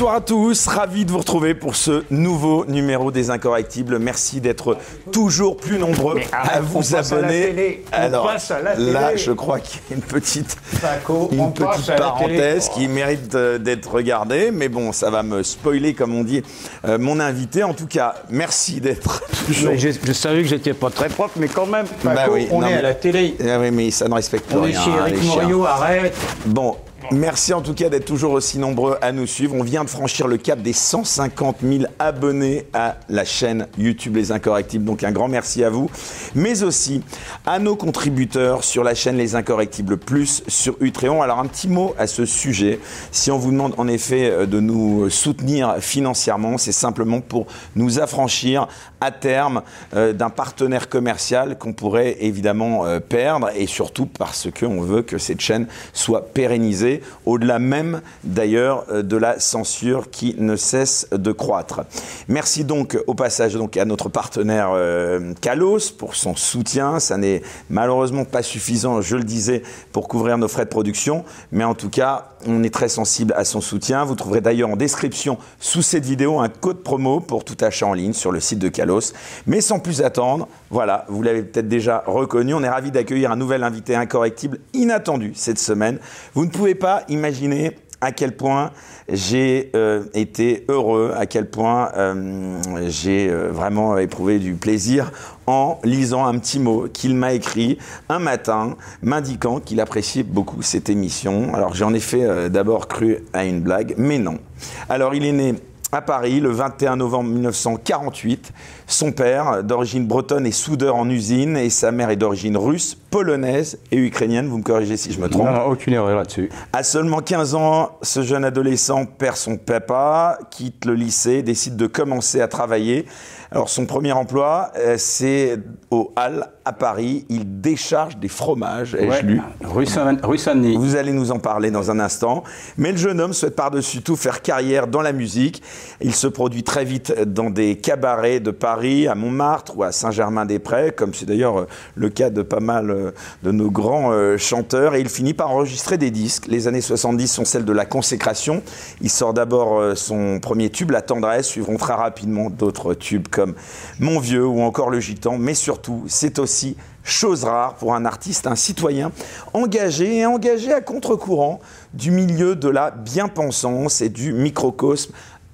Bonsoir à tous, ravi de vous retrouver pour ce nouveau numéro des Incorrectibles. Merci d'être toujours plus nombreux à vous à abonner. On Alors passe à la là, télé. je crois qu'il y a une petite, Paco, une petite à parenthèse qui mérite euh, d'être regardée, mais bon, ça va me spoiler, comme on dit, euh, mon invité. En tout cas, merci d'être Je, je savais que j'étais pas très propre, mais quand même, Paco, Bah oui, on non, est mais- à la télé. Ah oui, mais ça ne respecte On est rien. chez hein, Eric. Morio, arrête. Bon, merci en tout cas d'être toujours aussi nombreux à nous suivre. On vient de franchir le cap des 150 000 abonnés à la chaîne YouTube Les Incorrectibles. Donc un grand merci à vous, mais aussi à nos contributeurs sur la chaîne Les Incorrectibles Plus sur Utréon. Alors un petit mot à ce sujet. Si on vous demande en effet euh, de nous soutenir financièrement, c'est simplement pour nous affranchir à terme euh, d'un partenaire commercial qu'on pourrait évidemment euh, perdre et surtout parce qu'on veut que cette chaîne soit pérennisée au-delà même d'ailleurs euh, de la censure qui ne cesse de croître. Merci donc au passage donc à notre partenaire Kalos pour son soutien. Ça n'est malheureusement pas suffisant, je le disais, pour couvrir nos frais de production, mais en tout cas, on est très sensible à son soutien. Vous trouverez d'ailleurs en description sous cette vidéo un code promo pour tout achat en ligne sur le site de Kalos. Mais sans plus attendre, voilà, vous l'avez peut-être déjà reconnu, on est ravi d'accueillir un nouvel invité incorrectible inattendu cette semaine. Vous ne pouvez pas imaginer à quel point j'ai euh, été heureux, à quel point euh, j'ai euh, vraiment éprouvé du plaisir en lisant un petit mot qu'il m'a écrit un matin, m'indiquant qu'il appréciait beaucoup cette émission. Alors j'ai en effet euh, d'abord cru à une blague, mais non. Alors il est né à Paris le 21 novembre 1948. Son père, d'origine bretonne, est soudeur en usine et sa mère est d'origine russe, polonaise et ukrainienne. Vous me corrigez si je me trompe. Non, aucune erreur là-dessus. À seulement 15 ans, ce jeune adolescent perd son papa, quitte le lycée, décide de commencer à travailler. Alors son premier emploi, euh, c'est au Hall à Paris. Il décharge des fromages, ai-je Ouais. lu. Rue Saint- rue Saint-Denis. Vous allez nous en parler dans un instant. Mais le jeune homme souhaite par-dessus tout faire carrière dans la musique. Il se produit très vite dans des cabarets de Paris, à Montmartre ou à Saint-Germain-des-Prés, comme c'est d'ailleurs euh, le cas de pas mal euh, de nos grands euh, chanteurs. Et il finit par enregistrer des disques. Les années 70 sont celles de la consécration. Il sort d'abord son premier tube, La tendresse, suivront très rapidement d'autres tubes comme Mon vieux ou encore Le gitan. Mais surtout, c'est aussi chose rare pour un artiste, un citoyen engagé et engagé à contre-courant du milieu de la bien-pensance et du microcosme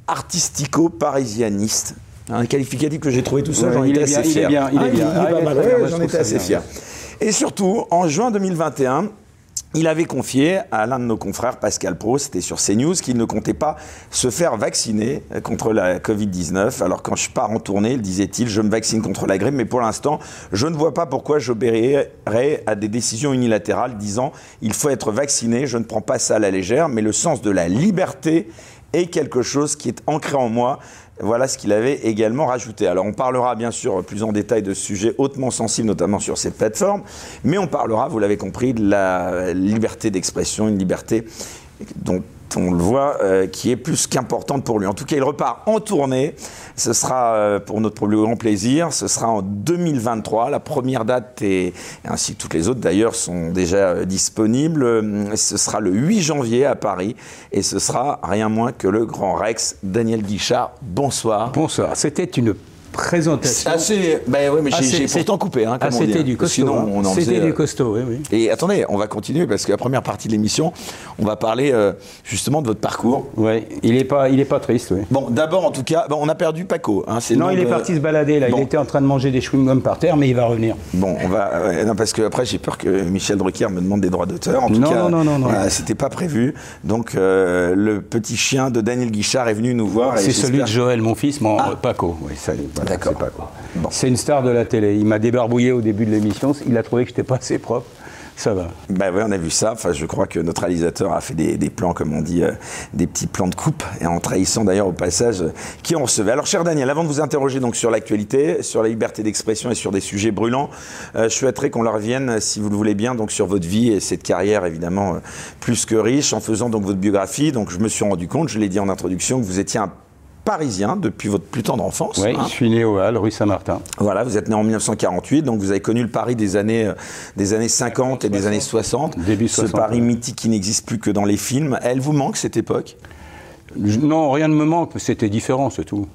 artistico-parisianiste. Un qualificatif que j'ai trouvé tout seul, Ouais, j'en il étais est assez bien, fier. il est bien. Il est bien, j'en étais assez fier. Et surtout, en juin 2021, il avait confié à l'un de nos confrères, Pascal Pro, c'était sur CNews, qu'il ne comptait pas se faire vacciner contre la Covid-19. Alors quand je pars en tournée, disait-il, je me vaccine contre la grippe, mais pour l'instant, je ne vois pas pourquoi j'obéirais à des décisions unilatérales disant il faut être vacciné, je ne prends pas ça à la légère, mais le sens de la liberté est quelque chose qui est ancré en moi. Voilà ce qu'il avait également rajouté. Alors on parlera bien sûr plus en détail de ce sujet hautement sensible, notamment sur cette plateforme, mais on parlera, vous l'avez compris, de la liberté d'expression, une liberté dont on le voit, euh, qui est plus qu'importante pour lui. En tout cas, il repart en tournée. Ce sera euh, pour notre plus grand plaisir. Ce sera en 2023. La première date, et ainsi que toutes les autres d'ailleurs, sont déjà euh, disponibles. Ce sera le 8 janvier à Paris. Et ce sera rien moins que le grand Rex, Daniel Guichard. Bonsoir. Bonsoir. C'était une présentation. Assez, ben oui, mais Ah, j'ai pourtant coupé. Hein, Ah, comme c'était du costaud. Sinon, hein. on en C'était du euh, costaud, oui, oui. Et attendez, on va continuer parce que la première partie de l'émission, on va parler euh, justement de votre parcours. Ouais, il est pas, il est pas triste, oui. Bon, d'abord, en tout cas, bon, on a perdu Paco. Hein, Non, il est parti se balader là. Bon. Il était en train de manger des chewing-gums par terre, mais il va revenir. Bon, on va. non, parce que après, j'ai peur que Michel Drucker me demande des droits d'auteur. En tout Non, cas, non, non, non, non. voilà, c'était pas prévu. Donc, euh, le petit chien de Daniel Guichard est venu nous voir. C'est celui de Joël, mon fils, mon Ah. euh, Paco. Oui, ça, voilà, D'accord. c'est. Bon. Une star de la télé. Il m'a débarbouillé au début de l'émission. Il a trouvé que j'étais pas assez propre. Ça va. Bah ouais, on a vu ça. Enfin, je crois que notre réalisateur a fait des, des plans, comme on dit, euh, des petits plans de coupe, et en trahissant d'ailleurs au passage euh, qui on recevait. Alors, cher Daniel, avant de vous interroger donc sur l'actualité, sur la liberté d'expression et sur des sujets brûlants, euh, je souhaiterais qu'on leur revienne, si vous le voulez bien, donc sur votre vie et cette carrière évidemment euh, plus que riche, en faisant donc votre biographie. Donc, je me suis rendu compte, je l'ai dit en introduction, que vous étiez un parisien depuis votre plus tendre enfance. Oui, hein. je suis né au Hall, rue Saint-Martin. Voilà, vous êtes né en 1948, donc vous avez connu le Paris des années, euh, des années 50 et des années 60. Début Ce 60, Paris ouais. mythique qui n'existe plus que dans les films. Elle vous manque cette époque? Non, rien ne me manque, c'était différent, c'est tout.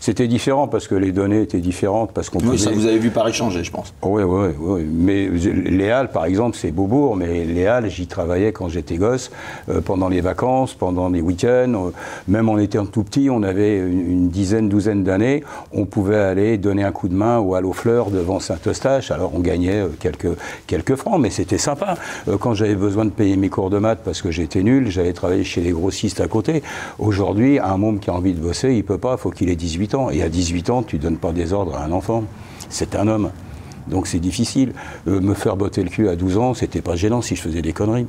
C'était différent parce que les données étaient différentes, parce qu'on oui, ça vous avez vu Paris changer, je pense. Oui, oui, oui. Mais les Halles, par exemple, c'est Beaubourg, mais les Halles, j'y travaillais quand j'étais gosse, euh, pendant les vacances, pendant les week-ends. Euh, même en étant tout petit, on avait une, dizaine, douzaine d'années, on pouvait aller donner un coup de main au Halo Fleur devant Saint-Eustache. Alors on gagnait euh, quelques, quelques francs, mais c'était sympa. quand j'avais besoin de payer mes cours de maths parce que j'étais nul, j'allais travailler chez les grossistes à côté. Aujourd'hui, un môme qui a envie de bosser, il peut pas, il faut qu'il ait 18 Et à 18 ans, tu donnes pas des ordres à un enfant. C'est un homme. Donc c'est difficile. Euh, me faire botter le cul à 12 ans, c'était pas gênant si je faisais des conneries.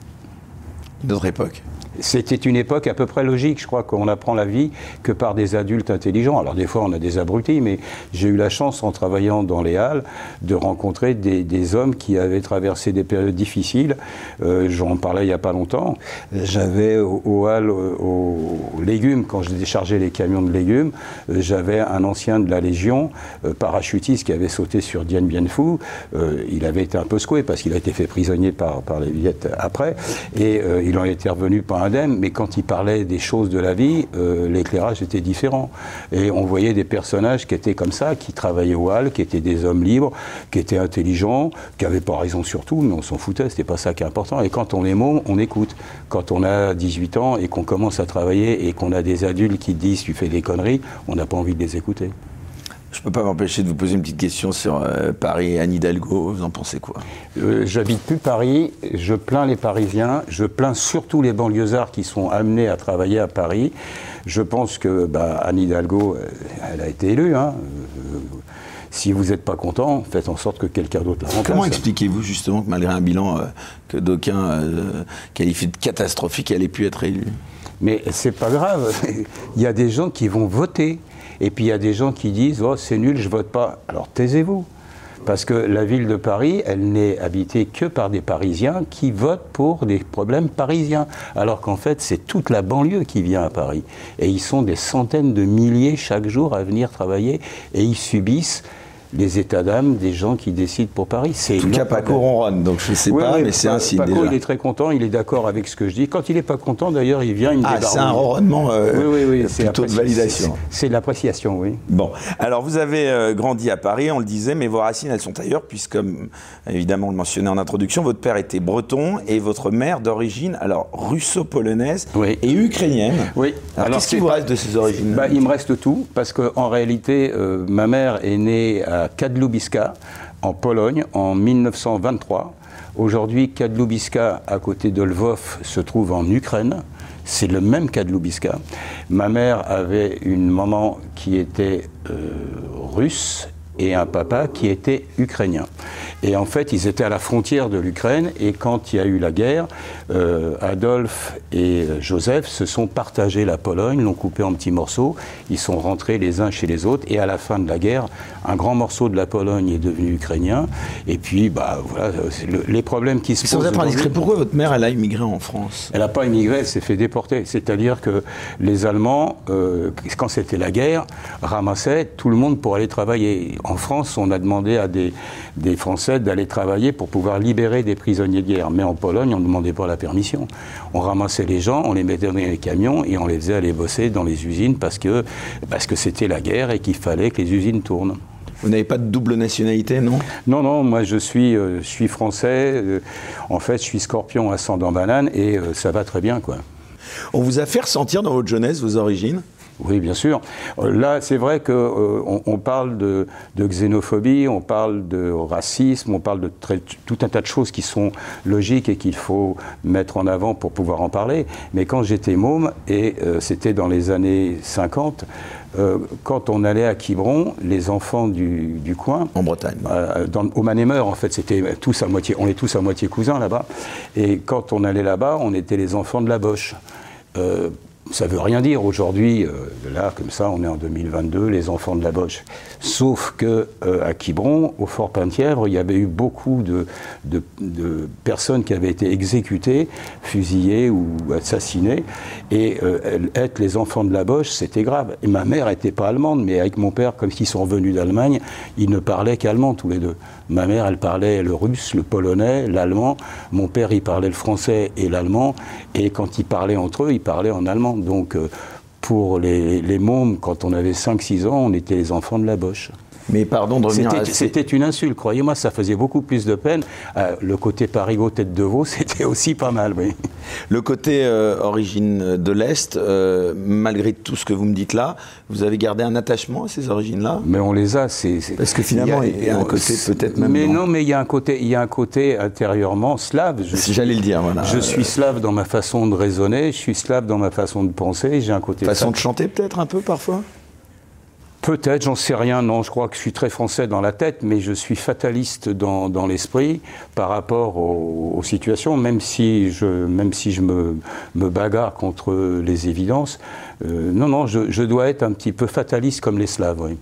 D'autres époques c'était une époque à peu près logique. Je crois qu'on apprend la vie que par des adultes intelligents. Alors des fois, on a des abrutis, mais j'ai eu la chance, en travaillant dans les halles, de rencontrer des, hommes qui avaient traversé des périodes difficiles. Euh, J'en parlais il n'y a pas longtemps. J'avais aux halles, aux légumes, quand je déchargeais les camions de légumes, euh, j'avais un ancien de la Légion, euh, parachutiste, qui avait sauté sur Dien Bien Phu. Euh, il avait été un peu secoué parce qu'il a été fait prisonnier par, par les Viettes après. Et il en était revenu par un mais quand il parlait des choses de la vie, euh, l'éclairage était différent. Et on voyait des personnages qui étaient comme ça, qui travaillaient au hall, qui étaient des hommes libres, qui étaient intelligents, qui n'avaient pas raison sur tout, mais on s'en foutait, c'était pas ça qui est important. Et quand on est môme, on écoute. Quand on a 18 ans et qu'on commence à travailler et qu'on a des adultes qui disent tu fais des conneries, on n'a pas envie de les écouter. Je ne peux pas m'empêcher de vous poser une petite question sur euh, Paris et Anne Hidalgo. Vous en pensez quoi? Euh, J'habite plus Paris. Je plains les Parisiens. Je plains surtout les banlieusards qui sont amenés à travailler à Paris. Je pense que bah, Anne Hidalgo, euh, elle a été élue. Hein. si vous n'êtes pas content, faites en sorte que quelqu'un d'autre la remplace. Comment expliquez-vous justement que malgré un bilan que d'aucuns qualifient de catastrophique, elle ait pu être élue? Mais c'est pas grave. Il y a des gens qui vont voter. Et puis il y a des gens qui disent Oh, c'est nul, je vote pas. Alors taisez-vous. Parce que la ville de Paris, elle n'est habitée que par des Parisiens qui votent pour des problèmes parisiens. Alors qu'en fait, c'est toute la banlieue qui vient à Paris. Et ils sont des centaines de milliers chaque jour à venir travailler et ils subissent les états d'âme des gens qui décident pour Paris. C'est en tout cas, Paco ronronne, donc je ne sais pas, mais c'est ainsi Paco, il est très content, il est d'accord avec ce que je dis. Quand il n'est pas content, d'ailleurs, il vient, il me Ah, c'est un ronronnement euh, oui, oui, oui, plutôt de validation. C'est l'appréciation, oui. Bon, alors vous avez euh, grandi à Paris, on le disait, mais vos racines, elles sont ailleurs, puisque, comme évidemment on le mentionnait en introduction, votre père était breton et votre mère d'origine, alors russo-polonaise et ukrainienne. Oui. Alors, qu'est-ce qui vous reste de ces origines? Bah, Il me reste tout, parce qu'en réalité, euh, ma mère est née à Kadlubiska, en Pologne, en 1923. Aujourd'hui, Kadlubiska, à côté de Lvov, se trouve en Ukraine. C'est le même Kadlubiska. Ma mère avait une maman qui était euh, russe et un papa qui était ukrainien. Et en fait, ils étaient à la frontière de l'Ukraine et quand il y a eu la guerre, euh, Adolphe et Joseph se sont partagés la Pologne, l'ont coupée en petits morceaux, ils sont rentrés les uns chez les autres et à la fin de la guerre, un grand morceau de la Pologne est devenu ukrainien et puis bah voilà, les problèmes qui se posent. Sans être indiscret, pourquoi votre mère elle a immigré en France? Elle n'a pas immigré, elle s'est fait déporter. C'est-à-dire que les Allemands, euh, quand c'était la guerre, ramassaient tout le monde pour aller travailler. En France, on a demandé à des, des Français d'aller travailler pour pouvoir libérer des prisonniers de guerre. Mais en Pologne, on ne demandait pas la permission. On ramassait les gens, on les mettait dans les camions et on les faisait aller bosser dans les usines parce que parce que c'était la guerre et qu'il fallait que les usines tournent. Vous n'avez pas de double nationalité, non? Non, non, moi je suis, euh, je suis français. Euh, en fait, je suis scorpion ascendant banane et euh, ça va très bien, quoi. On vous a fait ressentir dans votre jeunesse vos origines? Oui, bien sûr. Euh, là, c'est vrai qu'on euh, on parle de, xénophobie, on parle de racisme, on parle de tout un tas de choses qui sont logiques et qu'il faut mettre en avant pour pouvoir en parler. Mais quand j'étais môme, et euh, c'était dans les années 50, quand on allait à Quiberon, les enfants du, coin. En Bretagne. dans, au Manémeur, en fait, c'était tous à moitié, on est tous à moitié cousins là-bas. Et quand on allait là-bas, on était les enfants de la Boche ça veut rien dire aujourd'hui, euh, là, comme ça, on est en 2022, les enfants de la Boche. Sauf que euh, à Quiberon, au Fort Penthièvre, il y avait eu beaucoup de, de, personnes qui avaient été exécutées, fusillées ou assassinées. Et euh, être les enfants de la Boche, c'était grave. Et ma mère n'était pas allemande, mais avec mon père, comme s'ils sont revenus d'Allemagne, ils ne parlaient qu'allemand tous les deux. Ma mère, elle parlait le russe, le polonais, l'allemand. Mon père, il parlait le français et l'allemand. Et quand ils parlaient entre eux, ils parlaient en allemand. Donc, euh, pour les, les mômes, quand on avait 5-6 ans, on était les enfants de la boche. Mais pardon de revenir C'était une insulte, croyez-moi, ça faisait beaucoup plus de peine. Euh, le côté parigot tête de veau, c'était aussi pas mal, oui. Le côté euh, origine de l'Est, euh, malgré tout ce que vous me dites là, vous avez gardé un attachement à ces origines-là? Mais on les a, c'est... Parce que finalement, il y a, un côté peut-être même... Mais non, mais il y, a un côté, il y a un côté intérieurement slave. J'allais le dire, voilà. Je suis slave dans ma façon de raisonner, je suis slave dans ma façon de penser, j'ai un côté... Façon de chanter peut-être un peu parfois? Peut-être, j'en sais rien. Non, je crois que je suis très français dans la tête, mais je suis fataliste dans, l'esprit par rapport aux, situations, même si je, même si je me, me bagarre contre les évidences. Euh, non, non, je, dois être un petit peu fataliste comme les Slaves, oui.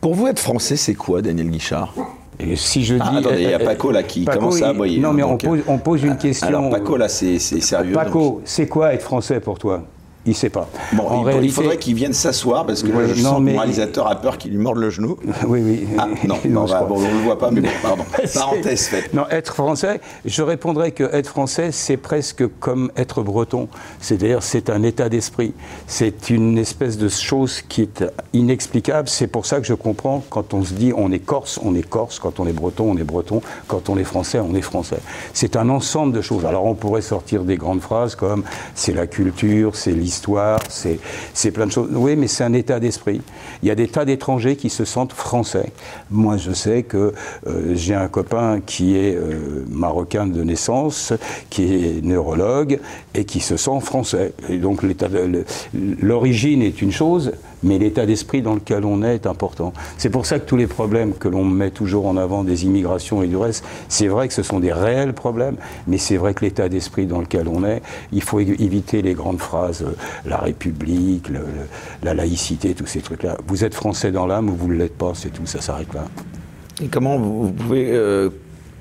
Pour vous, être français, c'est quoi, Daniel Guichard? Et si je ah, dis. attendez, il y a Paco là qui commence à aboyer. Non, mais on, pose, on pose une question. Alors, Paco là, c'est sérieux. Paco, c'est quoi être français pour toi? Il ne sait pas. Bon, en il, réalité... faudrait qu'il vienne s'asseoir parce que je sens que le réalisateur a peur qu'il lui morde le genou. oui, oui. Ah, non, non, on ne le voit pas, mais bon, pardon. Parenthèse faite. Non, être français, je répondrais que être français, c'est presque comme être breton. C'est-à-dire, c'est un état d'esprit. C'est une espèce de chose qui est inexplicable. C'est pour ça que je comprends quand on se dit on est corse, on est corse. Quand on est breton, on est breton. Quand on est français, on est français. C'est un ensemble de choses. Alors, on pourrait sortir des grandes phrases comme c'est la culture, c'est l'histoire histoire, c'est plein de choses. Oui, mais c'est un état d'esprit. Il y a des tas d'étrangers qui se sentent français. Moi, je sais que euh, j'ai un copain qui est euh, marocain de naissance, qui est neurologue et qui se sent français. Et donc, l'origine est une chose, mais l'état d'esprit dans lequel on est est important. C'est pour ça que tous les problèmes que l'on met toujours en avant des immigrations et du reste, c'est vrai que ce sont des réels problèmes, mais c'est vrai que l'état d'esprit dans lequel on est, il faut éviter les grandes phrases, euh, la République, la laïcité, tous ces trucs-là. Vous êtes français dans l'âme ou vous ne l'êtes pas, c'est tout, ça s'arrête là. Et comment vous, pouvez euh,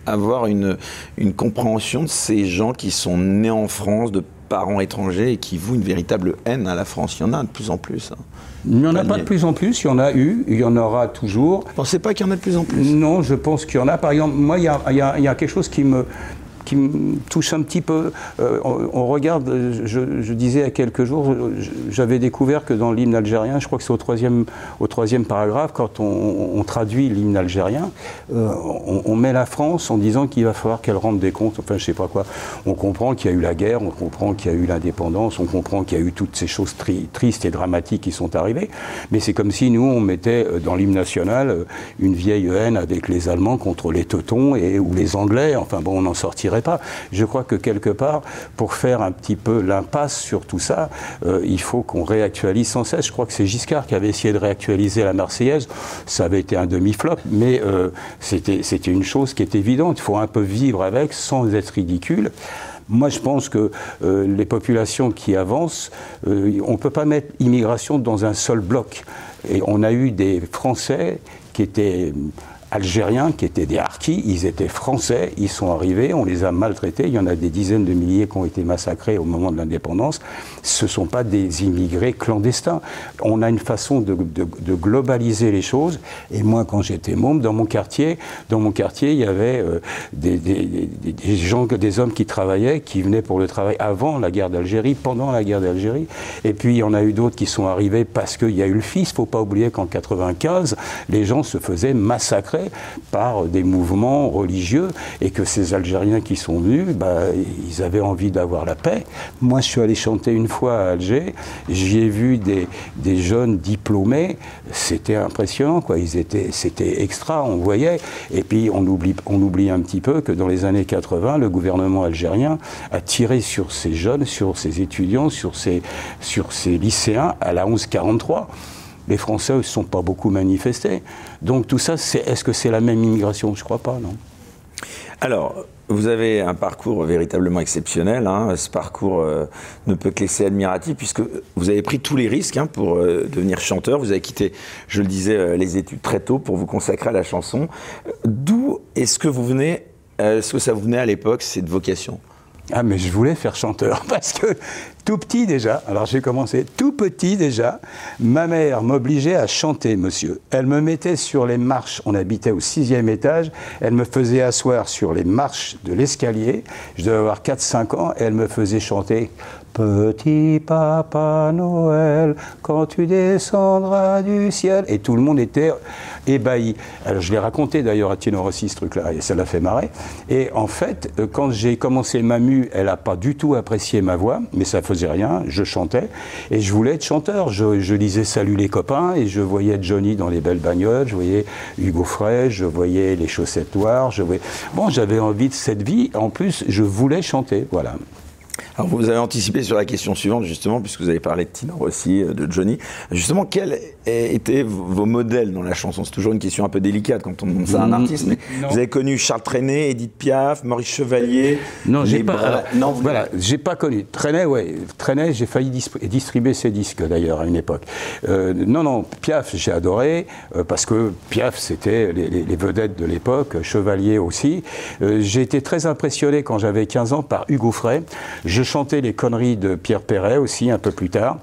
avoir une, une compréhension de ces gens qui sont nés en France, de parents étrangers et qui vouent une véritable haine à la France. Il y en a de plus en plus. Hein. Il n'y en a pas de plus en plus, il y en a eu, il y en aura toujours. Vous pensez pas qu'il y en a de plus en plus? Non, je pense qu'il y en a. Par exemple, moi, il y a, il y a quelque chose qui me, qui me touche un petit peu. Euh, on, regarde, je, disais à quelques jours, j'avais découvert que dans l'hymne algérien, je crois que c'est au troisième, au troisième paragraphe, quand on, traduit l'hymne algérien, euh, on, met la France en disant qu'il va falloir qu'elle rende des comptes, enfin je sais pas quoi. On comprend qu'il y a eu la guerre, on comprend qu'il y a eu l'indépendance, on comprend qu'il y a eu toutes ces choses tristes et dramatiques qui sont arrivées, mais c'est comme si nous, on mettait euh, dans l'hymne national une vieille haine avec les Allemands contre les Teutons et, ou les Anglais, enfin bon, on en sortirait pas. Je crois que quelque part, pour faire un petit peu l'impasse sur tout ça, euh, il faut qu'on réactualise sans cesse. Je crois que c'est Giscard qui avait essayé de réactualiser la Marseillaise. Ça avait été un demi-flop, mais euh, c'était une chose qui est évidente. Il faut un peu vivre avec sans être ridicule. Moi, je pense que euh, les populations qui avancent, on ne peut pas mettre immigration dans un seul bloc. Et on a eu des Français qui étaient algériens qui étaient des harkis, ils étaient français, ils sont arrivés, on les a maltraités, il y en a des dizaines de milliers qui ont été massacrés au moment de l'indépendance, ce ne sont pas des immigrés clandestins. On a une façon de, globaliser les choses, et moi quand j'étais môme, dans mon quartier, dans mon quartier, il y avait euh, des, gens, des hommes qui travaillaient, qui venaient pour le travail avant la guerre d'Algérie, pendant la guerre d'Algérie, et puis il y en a eu d'autres qui sont arrivés parce qu'il y a eu le fils, faut pas oublier qu'en 95, les gens se faisaient massacrer par des mouvements religieux et que ces Algériens qui sont venus, bah, ils avaient envie d'avoir la paix. Moi, je suis allé chanter une fois à Alger, j'y ai vu des, des jeunes diplômés, c'était impressionnant, quoi. Ils étaient, c'était extra, on voyait. Et puis, on oublie, on oublie un petit peu que dans les années 80, le gouvernement algérien a tiré sur ces jeunes, sur ces étudiants, sur ces, sur ces lycéens à la 1143 les Français ne se sont pas beaucoup manifestés. Donc tout ça, est-ce que c'est la même immigration? Je ne crois pas, non. Alors, vous avez un parcours véritablement exceptionnel. Hein. Ce parcours euh, ne peut que laisser admiratif puisque vous avez pris tous les risques hein, pour euh, devenir chanteur. Vous avez quitté, je le disais, euh, les études très tôt pour vous consacrer à la chanson. D'où est-ce que vous venez Est-ce que ça vous venait à l'époque cette vocation? Ah, mais je voulais faire chanteur parce que Tout petit déjà, alors j'ai commencé tout petit déjà, ma mère m'obligeait à chanter, monsieur. Elle me mettait sur les marches, on habitait au sixième étage, elle me faisait asseoir sur les marches de l'escalier, je devais avoir 4-5 ans, elle me faisait chanter Petit papa Noël, quand tu descendras du ciel. Et tout le monde était ébahi. Alors je l'ai raconté d'ailleurs à Tino Rossi ce truc-là, et ça l'a fait marrer. Et en fait, euh, quand j'ai commencé Mamu, elle n'a pas du tout apprécié ma voix, mais ça faisait rien, je chantais, et je voulais être chanteur. Je, lisais Salut les copains, et je voyais Johnny dans les belles bagnoles, je voyais Hugo Frey, je voyais les chaussettes noires, je voyais... Bon, j'avais envie de cette vie, en plus, je voulais chanter, voilà. Alors vous avez anticipé sur la question suivante justement, puisque vous avez parlé de Tino Rossi, euh, de Johnny. Justement, quels étaient vos modèles dans la chanson? C'est toujours une question un peu délicate quand on demande ça à un mm, artiste, mais vous avez connu Charles Trenet, Edith Piaf, Maurice Chevalier. Non, j'ai pas. non, voilà, j'ai pas connu. Trenet, ouais, Trenet, j'ai failli distribuer ses disques d'ailleurs à une époque. Euh, non, non, Piaf, j'ai adoré euh, parce que Piaf, c'était les, les, vedettes de l'époque, Chevalier aussi. j'ai été très impressionné quand j'avais 15 ans par Hugo Frey. Je chantais les conneries de Pierre Perret aussi un peu plus tard.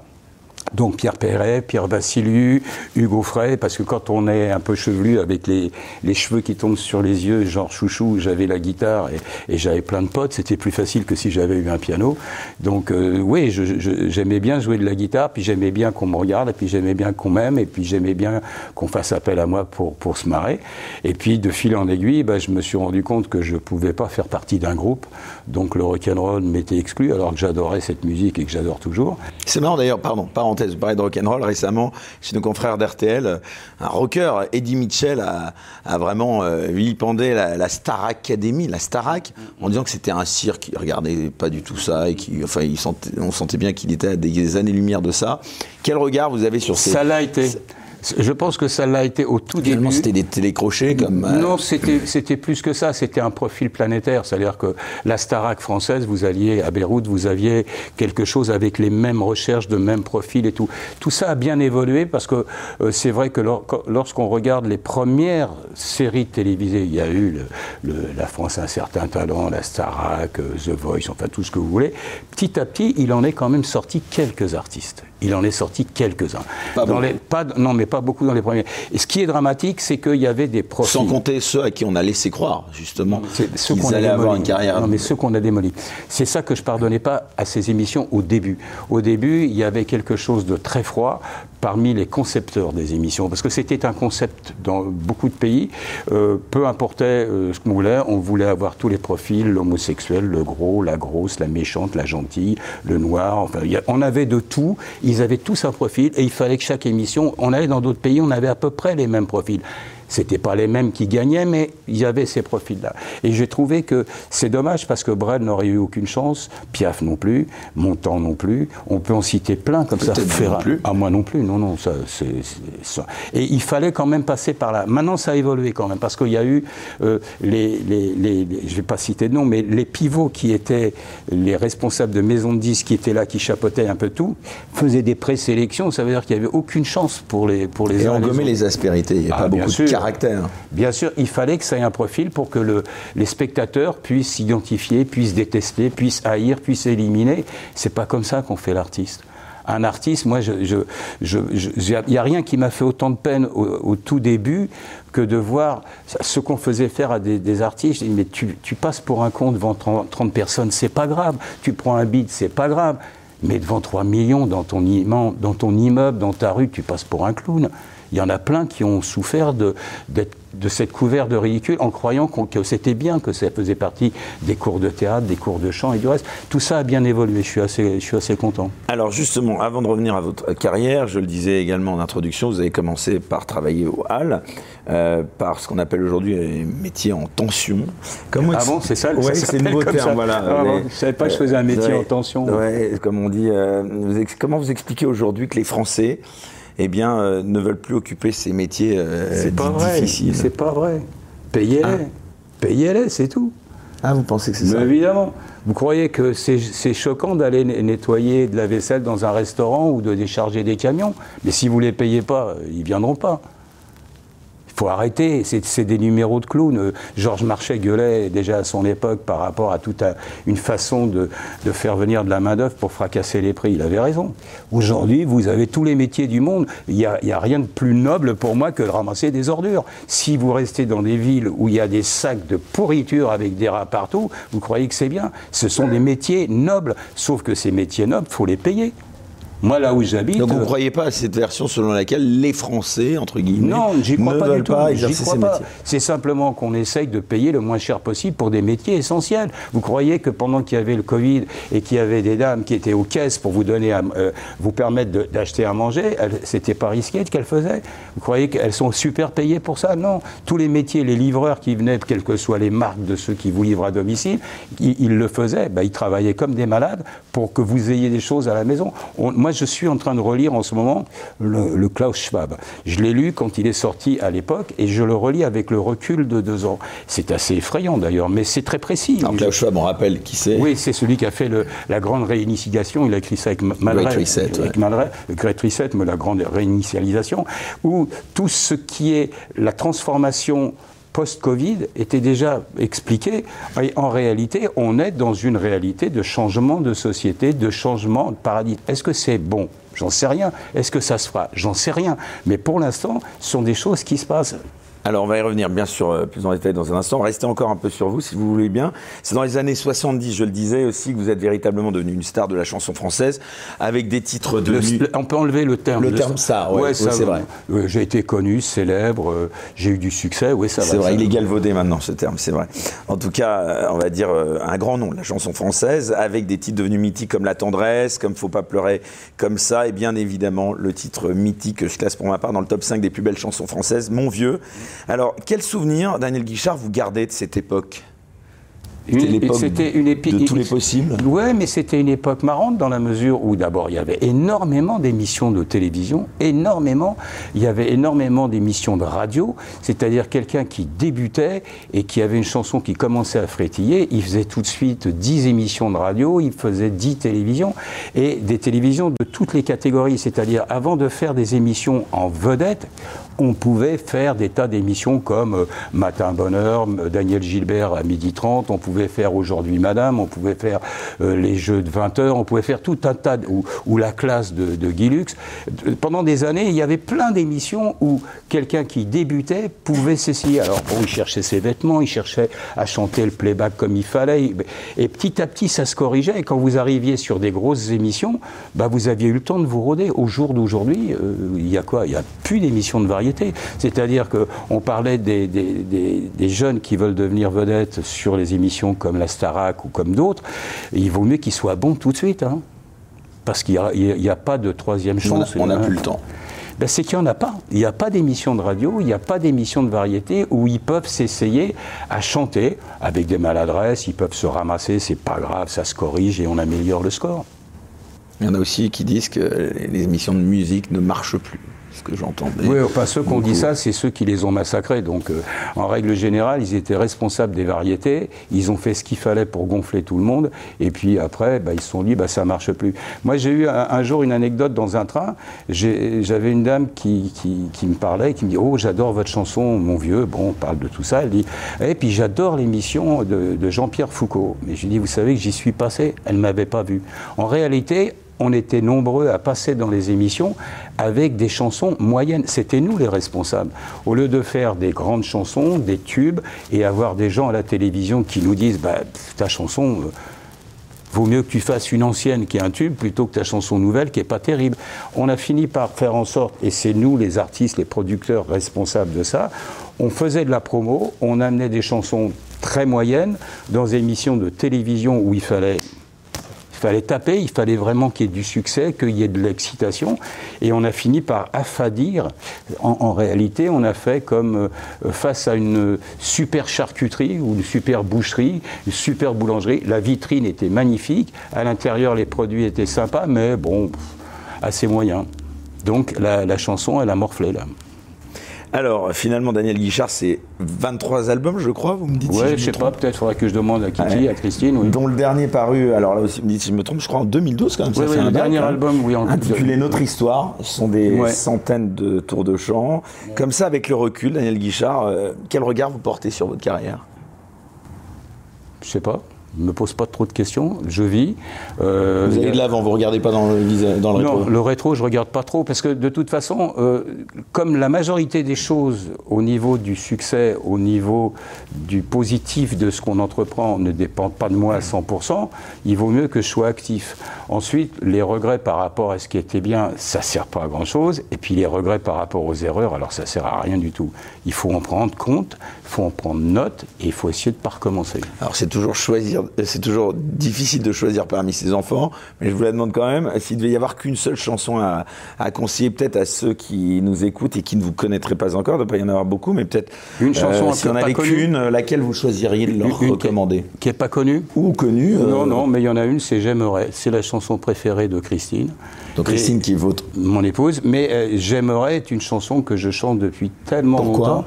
Donc Pierre Perret, Pierre Vassiliou, Hugo Frey, parce que quand on est un peu chevelu avec les, les cheveux qui tombent sur les yeux, genre chouchou, j'avais la guitare et, j'avais plein de potes, c'était plus facile que si j'avais eu un piano. Donc euh, oui, j'aimais bien jouer de la guitare, puis j'aimais bien qu'on me regarde, et puis j'aimais bien qu'on m'aime, et puis j'aimais bien qu'on fasse appel à moi pour, pour se marrer. Et puis de fil en aiguille, bah, je me suis rendu compte que je pouvais pas faire partie d'un groupe, donc le rock'n'roll m'était exclu, alors que j'adorais cette musique et que j'adore toujours. C'est marrant d'ailleurs, pardon parenthèse, vous parlez de rock'n'roll récemment chez nos confrères d'RTL. Un rocker, Eddie Mitchell, a, vraiment euh, vilipendé la, Star Academy, la Starac, en disant que c'était un cirque. Il regardait pas du tout ça et qui, enfin, on sentait bien qu'il était à des années-lumière de ça. Quel regard vous avez sur ces. Ça l'a été. Je pense que ça l'a été au tout début. c'était des télécrochets comme. Euh, non, c'était plus que ça. C'était un profil planétaire. C'est-à-dire que la Starac française, vous alliez à Beyrouth, vous aviez quelque chose avec les mêmes recherches, de même profil et tout. Tout ça a bien évolué parce que euh, c'est vrai que lorsqu'on regarde les premières séries télévisées, il y a eu le, La France a un certain talent, la Starac, euh, The Voice, enfin tout ce que vous voulez. Petit à petit, il en est quand même sorti quelques artistes. Il en est sorti quelques-uns. Pas, pas Non, mais pas beaucoup dans les premiers. Et ce qui est dramatique, c'est qu'il y avait des profils. Sans compter ceux à qui on a laissé croire, justement, qu'ils allaient avoir une carrière. Non, mais ceux qu'on a démolis. C'est ça que je pardonnais pas à ces émissions au début. Au début, il y avait quelque chose de très froid parmi les concepteurs des émissions, parce que c'était un concept dans beaucoup de pays. Euh, peu importait euh, ce qu'on voulait, on voulait avoir tous les profils, l'homosexuel, le gros, la grosse, la méchante, la gentille, le noir. Enfin, on avait de tout. Ils avaient tous un profil et il fallait que chaque émission, on allait dans d'autres pays, on avait à peu près les mêmes profils. C'était pas les mêmes qui gagnaient, mais il y avait ces profils-là. Et j'ai trouvé que c'est dommage parce que Brad n'aurait eu aucune chance, Piaf non plus, Montand non plus. On peut en citer plein comme ça. Faire plus. À moi non plus. Non, non, ça, c'est ça. Et il fallait quand même passer par là. Maintenant, ça a évolué quand même parce qu'il y a eu euh, les, les, les, je vais pas citer de nom, mais les pivots qui étaient les responsables de maisons de disques qui étaient là, qui chapeautaient un peu tout, faisaient des présélections. Ça veut dire qu'il n'y avait aucune chance pour les pour les. Et on gommait les, aspérités. Il n'y a ah, pas beaucoup de Bien sûr, il fallait que ça ait un profil pour que le, les spectateurs puissent s'identifier, puissent détester, puissent haïr, puissent éliminer. C'est pas comme ça qu'on fait l'artiste un artiste, moi, il n'y a rien qui m'a fait autant de peine au, tout début que de voir ce qu'on faisait faire à des, artistes. Je dis, mais tu, passes pour un con devant 30, 30 personnes, c'est pas grave. Tu prends un beat, c'est pas grave. Mais devant 3 millions, dans ton immeuble, dans ta rue, tu passes pour un clown. Il y en a plein qui ont souffert d'être de cette couvert de ridicule en croyant que c'était bien, que ça faisait partie des cours de théâtre, des cours de chant et du reste. Tout ça a bien évolué, je suis assez, je suis assez content. Alors justement, avant de revenir à votre carrière, je le disais également en introduction, vous avez commencé par travailler au Hall, euh, par ce qu'on appelle aujourd'hui un métier en tension. Comment ah bon, c'est ça Oui, c'est le nouveau terme, voilà. Ah je ne savais pas que je faisais un métier en tension. Ouais, comme on dit, euh, comment vous expliquez aujourd'hui que les Français eh bien, euh, ne veulent plus occuper ces métiers euh, c'est pas vrai. difficiles. C'est pas vrai. Payez-les. Ah. Payez-les, c'est tout. Ah, vous pensez que c'est ça Évidemment. Vous croyez que c'est choquant d'aller nettoyer de la vaisselle dans un restaurant ou de décharger des camions Mais si vous ne les payez pas, ils ne viendront pas. Faut arrêter. C'est des numéros de clown. Georges Marchais gueulait déjà à son époque par rapport à toute une façon de, faire venir de la main-d'œuvre pour fracasser les prix. Il avait raison. Aujourd'hui, vous avez tous les métiers du monde. Il n'y a, a, rien de plus noble pour moi que de ramasser des ordures. Si vous restez dans des villes où il y a des sacs de pourriture avec des rats partout, vous croyez que c'est bien Ce sont des métiers nobles. Sauf que ces métiers nobles, il faut les payer. Moi, là où j'habite. Donc, vous ne euh, croyez pas à cette version selon laquelle les Français, entre guillemets, non, j'y crois ne pas veulent pas exercer ces métiers C'est simplement qu'on essaye de payer le moins cher possible pour des métiers essentiels. Vous croyez que pendant qu'il y avait le Covid et qu'il y avait des dames qui étaient aux caisses pour vous donner, à, euh, vous permettre d'acheter à manger, c'était pas risqué ce qu'elles faisaient? Vous croyez qu'elles sont super payées pour ça? Non. Tous les métiers, les livreurs qui venaient, quelles que soient les marques de ceux qui vous livrent à domicile, ils, le faisaient. Ben, ils travaillaient comme des malades pour que vous ayez des choses à la maison. moi, moi, je suis en train de relire en ce moment le, Klaus Schwab. Je l'ai lu quand il est sorti à l'époque et je le relis avec le recul de deux ans. C'est assez effrayant d'ailleurs, mais c'est très précis. Alors, Klaus Schwab, on rappelle qui c'est Oui, c'est celui qui a fait la grande réinitialisation. Il a écrit ça avec Malray. Great Reset. Avec le Great Reset, mais la grande réinitialisation, où tout ce qui est la transformation post-Covid était déjà expliqué. Et en réalité, on est dans une réalité de changement de société, de changement de paradigme. Est-ce que c'est bon? J'en sais rien. Est-ce que ça se fera? J'en sais rien. Mais pour l'instant, ce sont des choses qui se passent. Alors, on va y revenir bien sûr euh, plus en détail dans un instant. Restez encore un peu sur vous, si vous voulez bien. C'est dans les années 70, je le disais aussi, que vous êtes véritablement devenu une star de la chanson française, avec des titres de. On peut enlever le terme. Le terme star, ouais, c'est vrai. j'ai été connu, célèbre, euh, j'ai eu du succès, oui, ça va. C'est vrai, il est galvaudé maintenant, ce terme, c'est vrai. En tout cas, euh, on va dire un grand nom de la chanson française, avec des titres devenus mythiques comme La tendresse, comme Faut pas pleurer comme ça, et bien évidemment le titre mythique que je classe pour ma part dans le top 5 des plus belles chansons françaises, Mon vieux. Alors, quel souvenir, Daniel Guichard, vous gardez de cette époque? C'était une époque de tous les possibles? Oui, mais c'était une époque marrante dans la mesure où d'abord il y avait énormément d'émissions de télévision, énormément, il y avait énormément d'émissions de radio, c'est-à-dire quelqu'un qui débutait et qui avait une chanson qui commençait à frétiller, il faisait tout de suite 10 émissions de radio, il faisait 10 télévisions et des télévisions de toutes les catégories, c'est-à-dire avant de faire des émissions en vedette, on pouvait faire des tas d'émissions comme euh, Matin Bonheur, Daniel Gilbert à midi 30, on pouvait faire Aujourd'hui Madame, on pouvait faire euh, les Jeux de 20 heures, on pouvait faire tout un tas, ou, la classe de, de. Pendant des années, il y avait plein d'émissions où quelqu'un qui débutait pouvait s'essayer. Alors bon, il cherchait ses vêtements, il cherchait à chanter le playback comme il fallait, et petit à petit ça se corrigeait, et quand vous arriviez sur des grosses émissions, bah, vous aviez eu le temps de vous rôder. Au jour d'aujourd'hui, euh, il y a quoi? Il n'y a plus d'émissions de variété c'est-à-dire qu'on parlait des, jeunes qui veulent devenir vedettes sur les émissions comme la Starac ou comme d'autres. Il vaut mieux qu'ils soient bons tout de suite. Hein. parce qu'il n'y a, pas de troisième chance. On n'a plus le temps. Ben, c'est qu'il n'y en a pas. Il n'y a pas d'émission de radio, il n'y a pas d'émission de variété où ils peuvent s'essayer à chanter avec des maladresses, ils peuvent se ramasser, c'est pas grave, ça se corrige et on améliore le score. Il y en a aussi qui disent que les émissions de musique ne marchent plus ce que j'entends. Oui, enfin ceux qui ont dit ça, c'est ceux qui les ont massacrés. Donc euh, en règle générale, ils étaient responsables des variétés, ils ont fait ce qu'il fallait pour gonfler tout le monde, et puis après, bah, ils se sont dit, bah, ça marche plus. Moi, j'ai eu un, jour une anecdote dans un train, j'avais une dame qui, qui, me parlait, qui me dit, oh, j'adore votre chanson, mon vieux, bon, on parle de tout ça, elle dit, et puis j'adore l'émission de, de Jean-Pierre Foucault. Mais je lui dis, vous savez que j'y suis passé, elle ne m'avait pas vu. En réalité, on était nombreux à passer dans les émissions avec des chansons moyennes. C'était nous les responsables. Au lieu de faire des grandes chansons, des tubes, et avoir des gens à la télévision qui nous disent bah, ta chanson. Euh, vaut mieux que tu fasses une ancienne qui est un tube plutôt que ta chanson nouvelle qui est pas terrible. On a fini par faire en sorte, et c'est nous les artistes, les producteurs responsables de ça, on faisait de la promo, on amenait des chansons très moyennes dans émissions de télévision où il fallait fallait taper, il fallait vraiment qu'il y ait du succès, qu'il y ait de l'excitation. Et on a fini par affadir. En, réalité, on a fait comme euh, face à une super charcuterie ou une super boucherie, une super boulangerie. La vitrine était magnifique. À l'intérieur, les produits étaient sympas, mais bon, assez moyen. Donc la chanson, elle a morflé là. Alors, finalement, Daniel Guichard, c'est 23 albums, je crois, vous me dites Ouais, si je sais pas, peut-être faudrait que je demande à Kitty, à Christine. Oui. Dont le dernier paru, alors là aussi, vous me dites si je me trompe, je crois en 2012 quand même. ça Oui, oui, un le date, dernier hein. album, oui, en Intitulé Notre Histoire, ce sont des Ouais. centaines de tours de chant. Comme ça, avec le recul, Daniel Guichard, euh, quel regard vous portez sur votre carrière? Je sais pas. Je me pose pas trop de questions. Je vis. Euh, Vous allez de l'avant, vous regardez pas dans le, dans le Non, rétro. le rétro, je regarde pas trop parce que de toute façon, euh, comme la majorité des choses au niveau du succès, au niveau du positif de ce qu'on entreprend ne dépendent pas de moi à 100%, il vaut mieux que je sois actif. Ensuite, les regrets par rapport à ce qui était bien, ça sert pas à grand chose. Et puis les regrets par rapport aux erreurs, alors ça sert à rien du tout. Il faut en prendre compte, faut en prendre note et il faut essayer de pas recommencer. Alors c'est toujours choisir, c'est toujours difficile de choisir parmi ses enfants, mais je vous la demande quand même, s'il devait y avoir qu'une seule chanson à, à conseiller peut-être à ceux qui nous écoutent et qui ne vous connaîtraient pas encore, il ne doit pas y en avoir beaucoup, mais peut-être Une chanson un si on avait qu'une, laquelle vous choisiriez de leur Une- recommander Qui est pas connue Ou connue euh, Non, non, mais il y en a une, c'est J'aimerais. C'est la chanson préférée de Christine. Donc Christine qui est votre... Mon épouse. Mais euh, J'aimerais est une chanson que je chante depuis tellement Pourquoi? longtemps.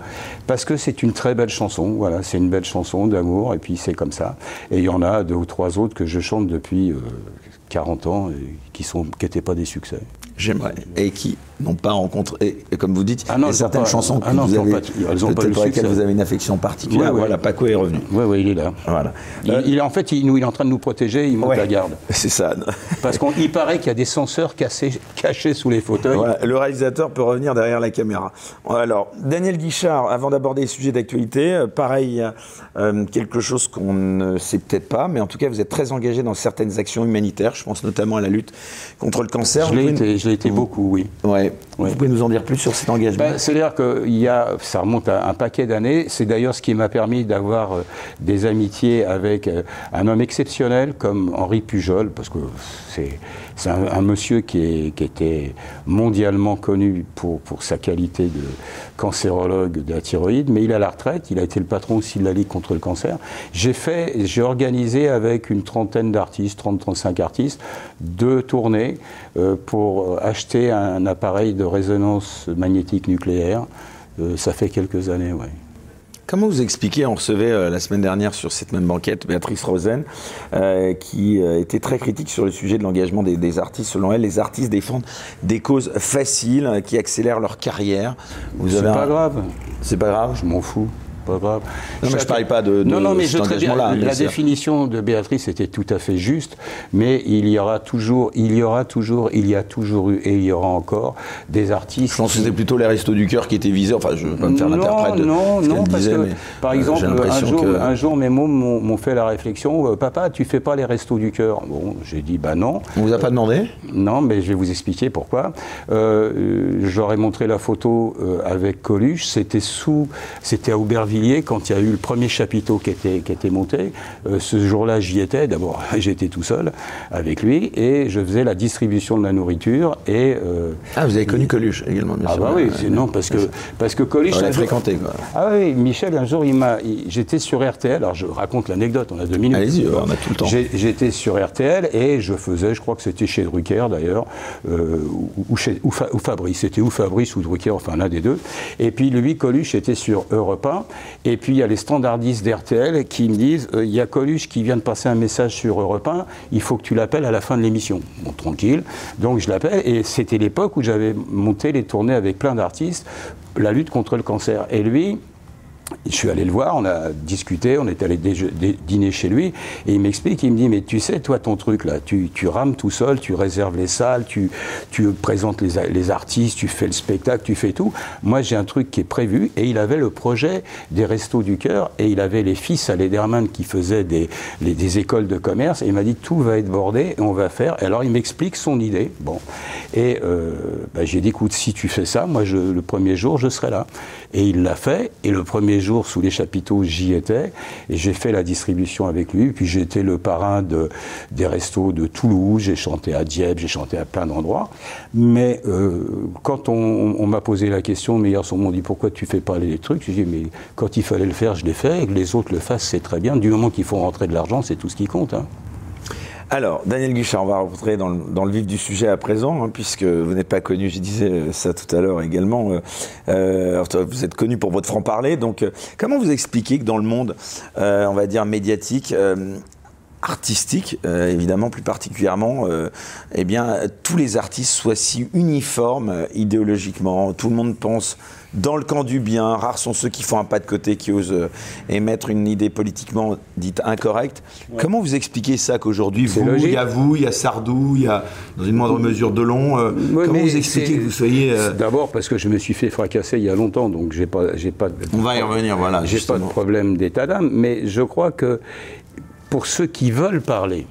Parce que c'est une très belle chanson. Voilà, c'est une belle chanson d'amour, et puis c'est comme ça. Et il y en a deux ou trois autres que je chante depuis euh, 40 ans et qui sont qui n'étaient pas des succès. J'aimerais. Et qui n'ont pas rencontré, comme vous dites, Ah non, il y a elles ont certaines pas- chansons que ah non, vous avez, pas- peut-être pour lesquelles vous avez une affection particulière. Ouais, ouais. Voilà, Paco est revenu. Oui, oui, il est là. Voilà. Il, Euh, il est en fait, il, est en train de nous protéger, il monte ouais, la garde. C'est ça. Parce qu'il paraît qu'il y a des censeurs cassés- cachés sous les fauteuils. Voilà, le réalisateur peut revenir derrière la caméra. Alors, Daniel Guichard, avant d'aborder les sujets d'actualité, euh, pareil, euh, quelque chose qu'on ne sait peut-être pas, mais en tout cas, vous êtes très engagé dans certaines actions humanitaires. Je pense notamment à la lutte contre le cancer. Je l'ai été, je l'ai été beaucoup, oui. nous- Vous pouvez nous en dire plus sur cet engagement Ben, C'est-à-dire que il y a, ça remonte à un paquet d'années. C'est d'ailleurs ce qui m'a permis d'avoir euh, des amitiés avec euh, un homme exceptionnel comme Henri Pujol, parce que c'est c'est un, un monsieur qui, est, qui était mondialement connu pour, pour sa qualité de cancérologue de la thyroïde, mais il est à la retraite. Il a été le patron aussi de la Ligue contre le cancer. J'ai fait, j'ai organisé avec une trentaine d'artistes, 30-35 artistes, deux tournées euh, pour acheter un appareil de résonance magnétique nucléaire. Euh, ça fait quelques années, oui. Comment vous expliquez, on recevait euh, la semaine dernière sur cette même banquette Béatrice Rosen, euh, qui euh, était très critique sur le sujet de l'engagement des, des artistes. Selon elle, les artistes défendent des causes faciles qui accélèrent leur carrière. Vous C'est pas un- grave, C'est pas grave je m'en fous. Non, mais je parlais pas de- de non, non, mais cet je très bien. engagement-là, La sûr. définition de Béatrice était tout à fait juste, mais il y aura toujours, il y aura toujours, il y a toujours eu et il y aura encore des artistes. Je pense que c'était plutôt les restos du cœur qui étaient visés. Enfin, je ne veux pas me faire l'interprète de non, ce non, parce disait, que, mais, par euh, exemple, un jour, que- un jour, mes mômes m'ont fait la réflexion, euh, papa, tu fais pas les restos du cœur. Bon, j'ai dit, bah non. On vous a pas demandé Non, mais je vais vous expliquer pourquoi. Euh, euh, ai montré la photo euh, avec Coluche. C'était sous, c'était à Aubervilliers quand il y a eu le premier chapiteau qui était, qui était monté. Euh, ce jour-là, j'y étais. D'abord, j'étais tout seul avec lui et je faisais la distribution de la nourriture. Et euh, Ah, vous avez connu Coluche également, bien ah sûr. bah oui, non parce que parce que Coluche. On l'a fréquenté, quoi. ah oui, Michel, un jour, il m'a, il- j'étais sur RTL, alors je raconte l'anecdote, on a deux minutes. Allez-y, on a tout le temps. J'étais sur RTL et je faisais, je crois que c'était chez Drucker d'ailleurs, euh, ou, ou chez, ou, Fa- ou Fabrice, c'était ou Fabrice ou Drucker, enfin l'un des deux. Et puis lui, Coluche, était sur Europe 1, et puis il y a les standardistes d'RTL qui me disent, euh, il y a Coluche qui vient de passer un message sur Europe 1, il faut que tu l'appelles à la fin de l'émission. Bon, tranquille. Donc je l'appelle, et c'était l'époque où j'avais monté les tournées avec plein d'artistes, la lutte contre le cancer. Et lui, je suis allé le voir, on a discuté, on est allé dîner chez lui, et il m'explique, il me dit, mais tu sais, toi, ton truc là, tu, rames tout seul, tu réserves les salles, tu, présentes les, artistes, tu fais le spectacle, tu fais tout. Moi, j'ai un truc qui est prévu, et il avait le projet des Restos du Cœur, et il avait les fils à Lederman qui faisaient des, les- des écoles de commerce, et il m'a dit, tout va être bordé, et on va faire. Alors, il m'explique son idée. Bon. Et euh, bah, j'ai dit, écoute, si tu fais ça, moi, le premier jour, je serai là. Et il l'a fait, et le premier jour, sous les chapiteaux, j'y étais, et j'ai fait la distribution avec lui, puis été le parrain de, des restos de Toulouse, j'ai chanté à Dieppe, j'ai chanté à plein d'endroits. Mais euh, quand on, m'a posé la question, mes garçons m'ont dit, pourquoi tu fais pas les trucs? J'ai dit, mais quand il fallait le faire, je l'ai fait, et les autres le fassent, c'est très bien. Du moment qu'ils font rentrer de l'argent, c'est tout ce qui compte. hein. Alors, Daniel Guichard, on va rentrer dans le, vif du sujet à présent, hein, puisque vous n'êtes pas connu, je disais ça tout à l'heure également, euh, vous êtes connu pour votre franc-parler, donc comment vous expliquez que dans le monde, on va dire, médiatique, artistique, évidemment plus particulièrement, eh bien, tous les artistes soient si uniformes idéologiquement. Tout le monde pense dans le camp du bien. Rares sont ceux qui font un pas de côté, qui osent euh, émettre une idée politiquement dite incorrecte. Comment vous expliquez ça qu'aujourd'hui, vous, il y a vous, il y a Sardou, il y a dans une moindre mesure Delon euh, Comment vous expliquez que vous soyez. Euh, d'abord parce que je me suis fait fracasser il y a longtemps, donc j'ai pas, j'ai pas. On va y revenir, voilà. J'ai pas de problème d'état d'âme, mais je crois que pour ceux qui veulent parler,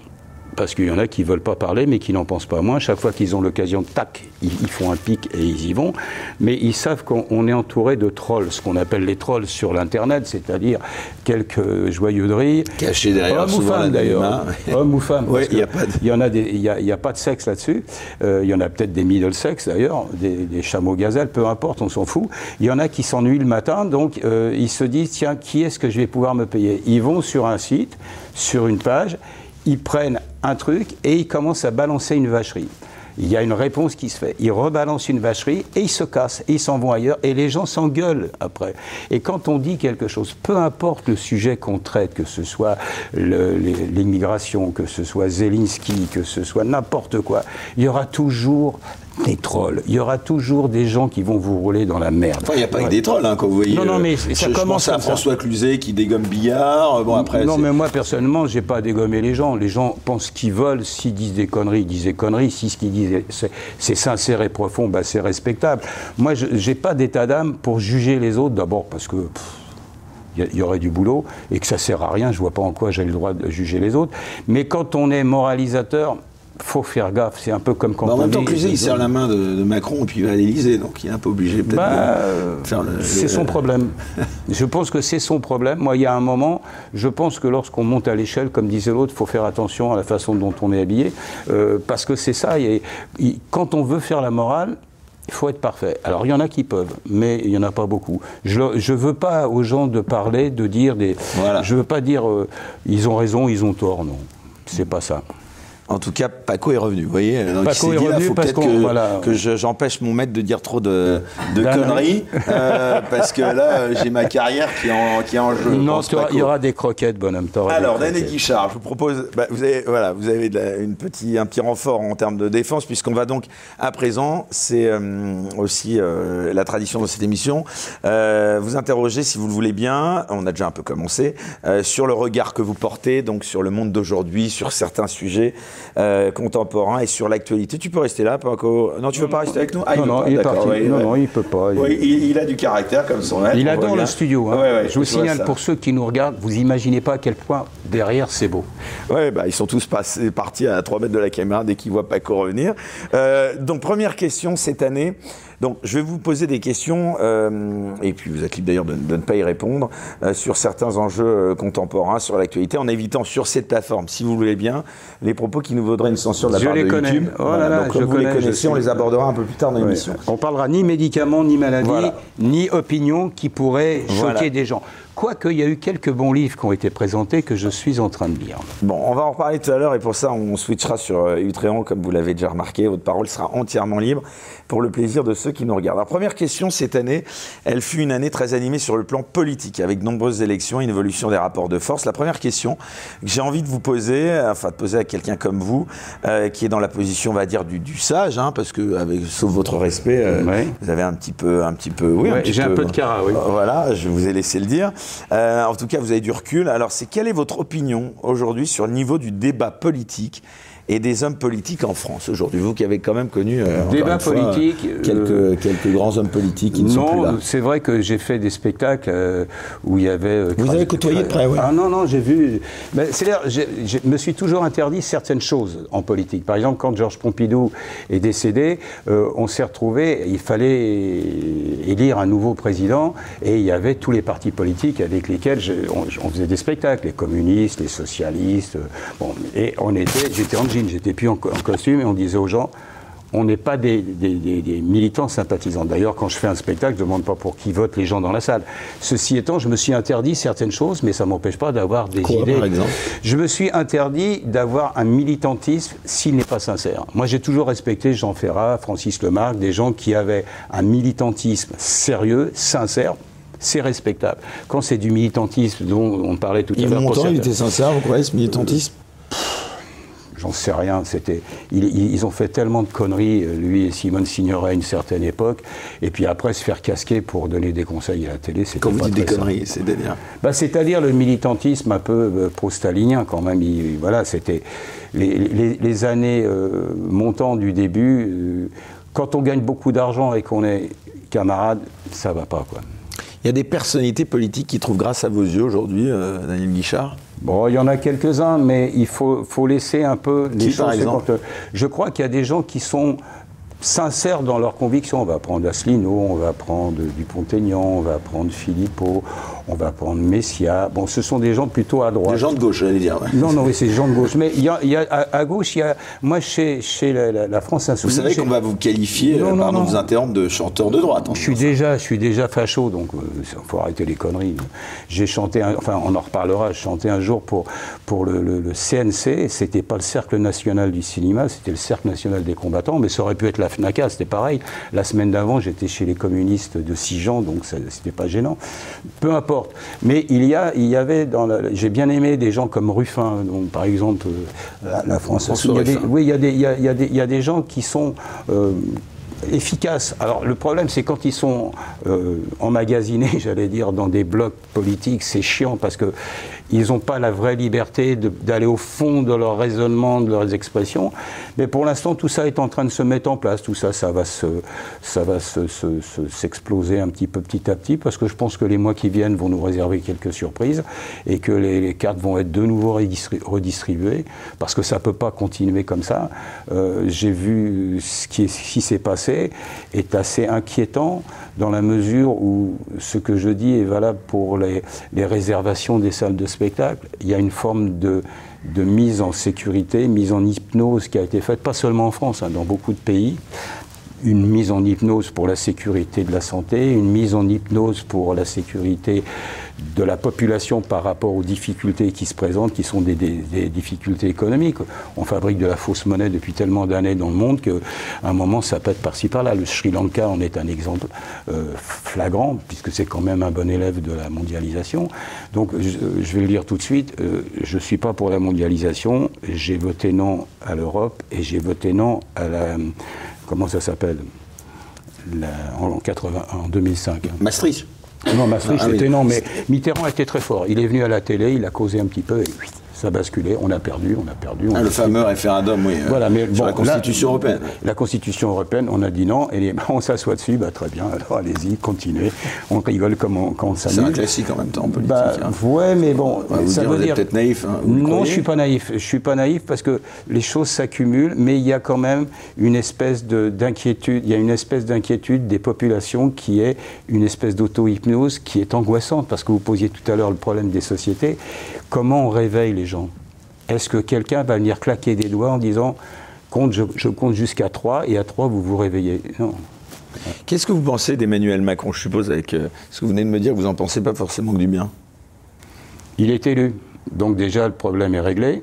parce qu'il y en a qui ne veulent pas parler, mais qui n'en pensent pas moins. Chaque fois qu'ils ont l'occasion, tac, ils, font un pic et ils y vont. Mais ils savent qu'on est entouré de trolls, ce qu'on appelle les trolls sur l'Internet, c'est-à-dire quelques joyeuderies. Cachés derrière Hommes ou femmes d'ailleurs. Hommes ou femmes. il y a pas de... Il y en a y a, pas de sexe là-dessus. Euh, il y en a peut-être des middle sex d'ailleurs, des, chameaux gazelles, peu importe, on s'en fout. Il y en a qui s'ennuient le matin, donc euh, ils se disent, tiens, qui est-ce que je vais pouvoir me payer? Ils vont sur un site, sur une page, ils prennent un truc et ils commencent à balancer une vacherie. Il y a une réponse qui se fait. Ils rebalancent une vacherie et ils se cassent, et ils s'en vont ailleurs et les gens s'engueulent après. Et quand on dit quelque chose, peu importe le sujet qu'on traite, que ce soit l'immigration, que ce soit Zelensky, que ce soit n'importe quoi, il y aura toujours des trolls. Il y aura toujours des gens qui vont vous rouler dans la merde. Enfin, il n'y a pas que des trolls, hein, quand vous voyez. Non, non, mais ça je, commence à François Cluzet qui dégomme Billard. Euh, bon, après. Non, mais moi, personnellement, j'ai pas dégommé les gens. Les gens pensent ce qu'ils veulent. S'ils disent des conneries, ils disent des conneries. Si ce qu'ils disent, c'est sincère et profond, bah, c'est respectable. Moi, je n'ai pas d'état d'âme pour juger les autres, d'abord parce que. il y, aurait du boulot et que ça sert à rien. Je vois pas en quoi j'ai le droit de juger les autres. Mais quand on est moralisateur, faut faire gaffe. C'est un peu comme quand bah, en même temps, Cluzet, il serre la main de, Macron et puis il va à l'Élysée, donc il est un peu obligé peut-être bah, de faire le. C'est son problème. je pense que c'est son problème. Moi, il y a un moment, je pense que lorsqu'on monte à l'échelle, comme disait l'autre, il faut faire attention à la façon dont on est habillé, euh, parce que c'est ça. quand on veut faire la morale, il faut être parfait. Alors il y en a qui peuvent, mais il n'y en a pas beaucoup. Je ne veux pas aux gens de parler, de dire des. Je ne veux pas dire euh, ils ont raison, ils ont tort, non. C'est pas ça. En tout cas, Paco est revenu. Vous voyez Paco est revenu faut parce que, que j'empêche mon maître de dire trop de, conneries, euh, parce que là, j'ai ma carrière qui est en, qui en jeu. Non, il y aura des croquettes, bonhomme. Alors, Daniel Guichard, je vous propose, bah, vous avez, voilà, vous avez une petit, un petit renfort en termes de défense, puisqu'on va donc, à présent, c'est euh, aussi euh, la tradition de cette émission, vous interroger, si vous le voulez bien, on a déjà un peu commencé, sur le regard que vous portez, donc sur le monde d'aujourd'hui, sur certains sujets. Euh, contemporain et sur l'actualité. Tu peux rester là, Paco Non, tu veux pas rester avec nous ah, Non, non, il est parti. non, non, il peut pas. Il... il, a du caractère comme son Il adore le studio. Hein. je vous signale, pour ceux qui nous regardent, vous imaginez pas à quel point derrière c'est beau. Oui, bah, ils sont tous passés, partis à 3 mètres de la caméra dès qu'ils voient Paco revenir. Euh, donc, première question cette année. Donc, je vais vous poser des questions, euh, et puis vous êtes libre d'ailleurs de, ne pas y répondre, euh, sur certains enjeux euh, contemporains, sur l'actualité, en évitant sur cette plateforme, si vous voulez bien, les propos qui nous vaudraient une censure de la part de YouTube. Oh donc, je vous les connaissez, on les abordera un peu plus tard dans l'émission. On parlera ni médicaments, ni maladies, ni opinions qui pourraient choquer des gens. Quoique, il y a eu quelques bons livres qui ont été présentés que je suis en train de lire. Bon, on va en reparler tout à l'heure et pour ça, on switchera sur euh, Utréon, comme vous l'avez déjà remarqué. Votre parole sera entièrement libre pour le plaisir de ceux qui nous regardent. Alors, première question, cette année, elle fut une année très animée sur le plan politique, avec de nombreuses élections, une évolution des rapports de force. La première question que j'ai envie de vous poser, enfin de poser à quelqu'un comme vous, euh, qui est dans la position, on va dire, du, sage, hein, parce que, avec, sauf votre respect, euh, vous avez un petit peu, un petit peu, oui, j'ai un peu de cara, oui. voilà, je vous ai laissé le dire. Euh, en tout cas, vous avez du recul. Alors, c'est quelle est votre opinion aujourd'hui sur le niveau du débat politique et des hommes politiques en France aujourd'hui Vous qui avez quand même connu euh, débat politique, euh, quelques, quelques grands hommes politiques qui ne sont plus là. c'est vrai que j'ai fait des spectacles euh, où il y avait. Vous avez côtoyé de près, oui. Ah non, non, j'ai vu. C'est-à-dire, je me suis toujours interdit certaines choses en politique. Par exemple, quand Georges Pompidou est décédé, on s'est retrouvé, il fallait élire un nouveau président et il y avait tous les partis politiques avec lesquels on, faisait des spectacles, les communistes, les socialistes. bon, et on était, j'étais en j'étais plus en, costume et on disait aux gens on n'est pas des, militants sympathisants. D'ailleurs, quand je fais un spectacle, je ne demande pas pour qui votent les gens dans la salle. Ceci étant, je me suis interdit certaines choses, mais ça ne m'empêche pas d'avoir des idées. Par exemple? Je me suis interdit d'avoir un militantisme s'il n'est pas sincère. Moi, j'ai toujours respecté Jean Ferrat, Francis Lemarque, des gens qui avaient un militantisme sérieux, sincère, c'est respectable. Quand c'est du militantisme dont on parlait tout à l'heure. Montand, il était sincère, vous croyez, ce militantisme? J'en sais rien. C'était, ils, ont fait tellement de conneries, euh, lui et Simone Signoret, à une certaine époque. Et puis après, se faire casquer pour donner des conseils à la télé, c'était Quand vous dites des conneries, c'est à dire bah, C'est-à-dire le militantisme un peu euh, pro-stalinien, quand même. voilà, c'était les, années euh, montant du début. quand on gagne beaucoup d'argent et qu'on est camarade, ça va pas, quoi. Il y a des personnalités politiques qui trouvent grâce à vos yeux aujourd'hui, Daniel Guichard? Bon, il y en a quelques-uns, mais il faut, faut laisser un peu les choses. Par exemple je crois qu'il y a des gens qui sont sincères dans leurs convictions. On va prendre Asselineau, on va prendre Dupont-Aignan, on va prendre Philippot, on va prendre Messia. Bon, ce sont des gens plutôt à droite. Des gens de gauche, j'allais dire. Non, non, oui, c'est des gens de gauche. Mais il y a, à, gauche, il y a, moi, chez, chez la, France Insoumise... Vous savez qu'on va vous qualifier, non, non, pardon, vous interrompre, de chanteur de droite. Je suis, déjà, je suis déjà facho, donc il euh, faut arrêter les conneries. J'ai chanté, enfin, on en reparlera, je chantais un jour pour, pour le, le, le CNC, c'était pas le Cercle National du Cinéma, c'était le Cercle National des Combattants, mais ça aurait pu être la FNACA, c'était pareil. La semaine d'avant, j'étais chez les communistes de Sijan, donc c'était pas gênant. Peu importe. Mais il y, a, il y avait, dans j'ai bien aimé des gens comme Ruffin, donc par exemple, euh, la, France. oui, il y, a des, il, y a, il, y a des, gens qui sont. Euh, efficaces. Alors le problème, c'est quand ils sont euh, emmagasinés, j'allais dire, dans des blocs politiques, c'est chiant parce que ils n'ont pas la vraie liberté d'aller au fond de leur raisonnement, de leurs expressions. Mais pour l'instant, tout ça est en train de se mettre en place. Tout ça, ça va se, ça va s'exploser un petit peu petit à petit, parce que je pense que les mois qui viennent vont nous réserver quelques surprises et que les, cartes vont être de nouveau redistribuées, parce que ça peut pas continuer comme ça. Euh, j'ai vu ce qui s'est passé est assez inquiétant dans la mesure où ce que je dis est valable pour les, réservations des salles de spectacle. Il y a une forme de, mise en sécurité, mise en hypnose qui a été faite, pas seulement en France, hein, dans beaucoup de pays. Une mise en hypnose pour la sécurité de la santé, une mise en hypnose pour la sécurité de la population par rapport aux difficultés qui se présentent, qui sont des, difficultés économiques. On fabrique de la fausse monnaie depuis tellement d'années dans le monde qu'à un moment, ça pète par-ci par-là. Le Sri Lanka en est un exemple euh, flagrant, puisque c'est quand même un bon élève de la mondialisation. Donc, je, vais le dire tout de suite, euh, je ne suis pas pour la mondialisation. J'ai voté non à l'Europe et j'ai voté non à la... Comment ça s'appelle en, 80, en 2005. Maastricht non, Maastricht, c'était ah non, mais Mitterrand était très fort. Il est venu à la télé, il a causé un petit peu et ça a basculé. On a perdu, on a perdu. ah, le fameux référendum, oui. Euh, voilà, mais sur la Constitution européenne. La Constitution européenne, on a dit non, et on s'assoit dessus, bah, très bien, alors allez-y, continuez. On rigole comme on, quand on s'amuse. C'est un classique en même temps en politique. Bah, hein. Ouais, mais bon, ça veut dire. peut-être naïf. Hein, non, je suis pas naïf. Je suis pas naïf parce que les choses s'accumulent, mais il y a quand même une espèce d'inquiétude. Il y a une espèce d'inquiétude des populations qui est une espèce d'auto-hypnose qui est angoissante parce que vous posiez tout à l'heure le problème des sociétés. Comment on réveille les gens Est-ce que quelqu'un va venir claquer des doigts en disant compte, je, compte jusqu'à 3 et à 3 vous vous réveillez? Non. Qu'est-ce que vous pensez d'Emmanuel Macron? Je suppose avec euh, ce que vous venez de me dire, vous n'en pensez pas forcément que du bien. Il est élu. Donc déjà, le problème est réglé.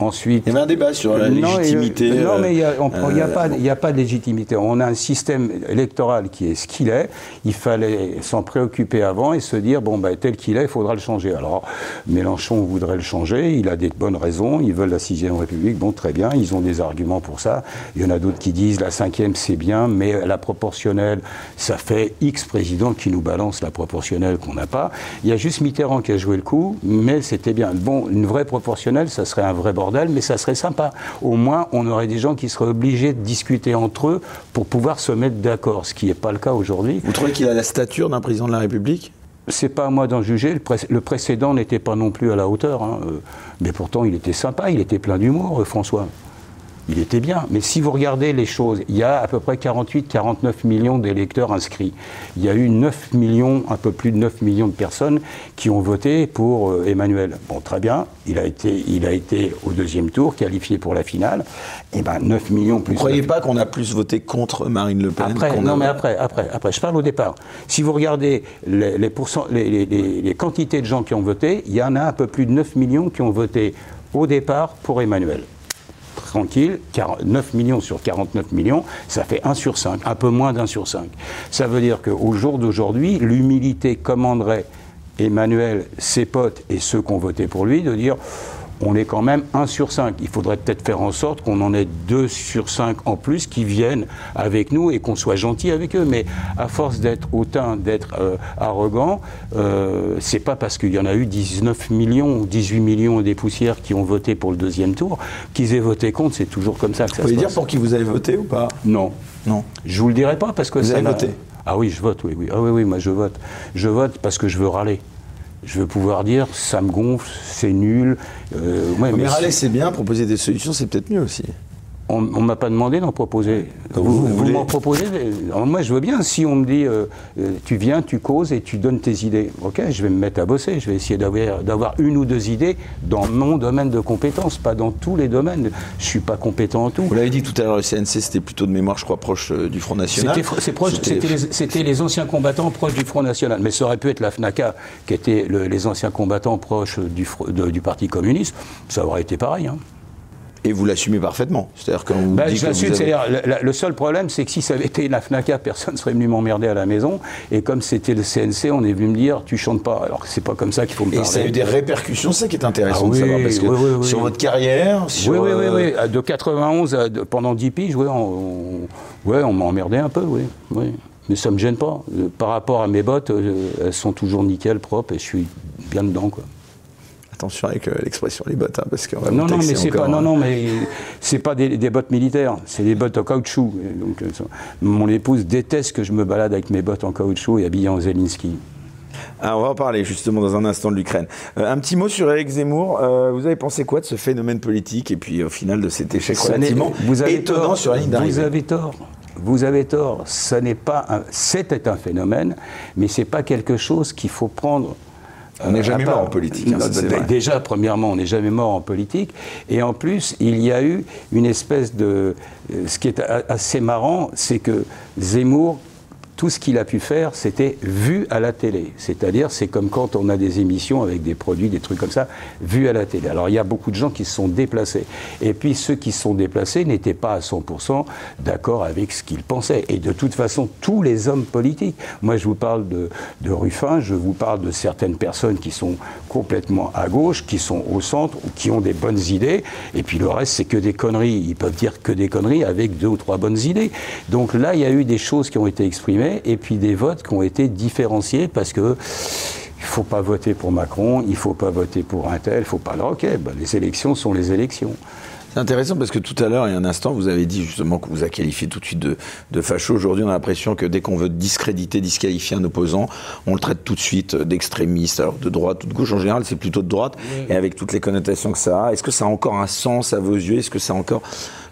Ensuite, il y avait un débat sur la légitimité. non, mais il n'y a, a, pas de légitimité. On a un système électoral qui est ce qu'il est. Il fallait s'en préoccuper avant et se dire bon, bah, tel qu'il est, il faudra le changer. Alors, Mélenchon voudrait le changer. Il a des bonnes raisons. Ils veulent la sixième République. Bon, très bien. Ils ont des arguments pour ça. Il y en a d'autres qui disent la cinquième, c'est bien, mais la proportionnelle, ça fait X présidents qui nous balancent la proportionnelle qu'on n'a pas. Il y a juste Mitterrand qui a joué le coup, mais c'était bien. Bon, une vraie proportionnelle, ça serait un vrai bordel mais ça serait sympa. Au moins, on aurait des gens qui seraient obligés de discuter entre eux pour pouvoir se mettre d'accord, ce qui n'est pas le cas aujourd'hui. Vous trouvez qu'il a la stature d'un président de la République? C'est pas à moi d'en juger. Le, précédent n'était pas non plus à la hauteur. Hein. Euh, mais pourtant, il était sympa, il était plein d'humour, euh, François. Il était bien. Mais si vous regardez les choses, il y a à peu près 48-49 millions d'électeurs inscrits. Il y a eu 9 millions, un peu plus de 9 millions de personnes qui ont voté pour euh, Emmanuel. Bon, très bien, il a été, il a été au deuxième tour, qualifié pour la finale. Et eh ben 9 millions plus. Vous ne croyez pas qu'on a plus voté contre Marine Le Pen Après, non, mais après, après, après, je parle au départ. Si vous regardez les, les, les, les quantités de gens qui ont voté, il y en a un peu plus de 9 millions qui ont voté au départ pour Emmanuel tranquille, 9 millions sur 49 millions, ça fait 1 sur 5, un peu moins d'un sur 5. Ça veut dire qu'au jour d'aujourd'hui, l'humilité commanderait Emmanuel, ses potes et ceux qui ont voté pour lui de dire on est quand même 1 sur 5. Il faudrait peut-être faire en sorte qu'on en ait 2 sur 5 en plus qui viennent avec nous et qu'on soit gentil avec eux. Mais à force d'être hautain, d'être euh, arrogant, euh, c'est pas parce qu'il y en a eu 19 millions ou 18 millions des poussières qui ont voté pour le deuxième tour qu'ils aient voté contre. C'est toujours comme ça que ça vous se dire pour qui vous avez voté ou pas? Non. Non. Je vous le dirai pas parce que vous avez voté. Ah oui, je vote, oui, oui. Ah oui, oui, moi je vote. Je vote parce que je veux râler je veux pouvoir dire ça me gonfle, c'est nul. Euh, mais, râler c'est bien, proposer des solutions c'est peut-être mieux aussi. On ne m'a pas demandé d'en proposer. Vous, m'en proposez Moi, je veux bien. Si on me dit, euh, euh, tu viens, tu causes et tu donnes tes idées, ok, je vais me mettre à bosser. Je vais essayer d'avoir une ou deux idées dans mon domaine de compétence, pas dans tous les domaines. Je suis pas compétent en tout. Vous l'avez dit tout à l'heure, le CNC, c'était plutôt de mémoire, je crois, proche euh, du Front National. C'était les, anciens combattants proches du Front National. Mais ça aurait pu être la FNACA, qui était les anciens combattants proches du, du Parti communiste. Ça aurait été pareil. Hein. Et vous l'assumez parfaitement. C'est-à-dire quand vous ben, je l'assume, c'est-à-dire le, seul problème, c'est que si ça avait été la FNACA, personne ne serait venu m'emmerder à la maison. Et comme c'était le CNC, on est venu me dire, tu chantes pas. Alors que c'est pas comme ça qu'il faut me parler. Et ça a eu des répercussions, c'est ça qui est intéressant ah de savoir. Parce que sur votre carrière, sur, oui, oui, oui, oui, De 91 à, pendant 10 piges, ouais, on, ouais, on m'a emmerdé un peu, oui. oui. Mais ça me gêne pas. Euh, par rapport à mes bottes, euh, elles sont toujours nickel, propres, et je suis bien dedans, quoi attention avec euh, l'expression les bottes, hein, parce qu'on va non, non, mais c'est pas, non, non, mais c'est pas des, bottes militaires, c'est des bottes en caoutchouc. Donc, euh, mon épouse déteste que je me balade avec mes bottes en caoutchouc et habillé en Zelensky. Ah, on va en parler justement dans un instant de l'Ukraine. Euh, un petit mot sur Eric Zemmour. vous avez pensé quoi de ce phénomène politique et puis au final de cet échec relativement vous avez étonnant tort, sur la ligne Vous avez tort. Vous avez tort. Ça n'est pas. C'était un phénomène, mais c'est pas quelque chose qu'il faut prendre on n'est jamais mort en politique. Hein, déjà, premièrement, on n'est jamais mort en politique. Et en plus, il y a eu une espèce de... Euh, ce qui est assez marrant, c'est que Zemmour tout ce qu'il a pu faire, c'était vu à la télé. C'est-à-dire, c'est comme quand on a des émissions avec des produits, des trucs comme ça, vu à la télé. Alors, il y a beaucoup de gens qui se sont déplacés. Et puis, ceux qui se sont déplacés n'étaient pas à 100% d'accord avec ce qu'ils pensaient. Et de toute façon, tous les hommes politiques. Moi, je vous parle de, de Ruffin, je vous parle de certaines personnes qui sont complètement à gauche, qui sont au centre, ou qui ont des bonnes idées. Et puis, le reste, c'est que des conneries. Ils peuvent dire que des conneries avec deux ou trois bonnes idées. Donc là, il y a eu des choses qui ont été exprimées et puis des votes qui ont été différenciés parce que il faut pas voter pour Macron, il faut pas voter pour un tel, il faut pas. Ok, ben, les élections sont les élections. C'est intéressant parce que tout à l'heure, il y a un instant, vous avez dit justement que vous a qualifié tout de suite de, de facho. Aujourd'hui, on a l'impression que dès qu'on veut discréditer, disqualifier un opposant, on le traite tout de suite d'extrémiste. Alors de droite ou de gauche, en général, c'est plutôt de droite. Et avec toutes les connotations que ça a, est-ce que ça a encore un sens à vos yeux? Est-ce que ça a encore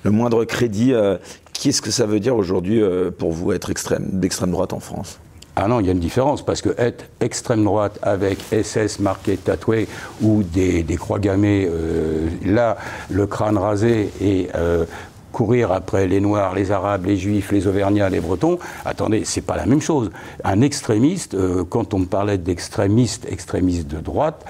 le moindre crédit euh, Qu'est-ce que ça veut dire aujourd'hui euh, pour vous être extrême, d'extrême droite en France? Ah non, il y a une différence, parce que être extrême droite avec SS marqué tatoué ou des, croix gammées, euh, là, le crâne rasé et euh, courir après les Noirs, les Arabes, les Juifs, les Auvergnats, les Bretons, attendez, c'est pas la même chose. Un extrémiste, quand on me parlait d'extrémiste, extrémiste de droite,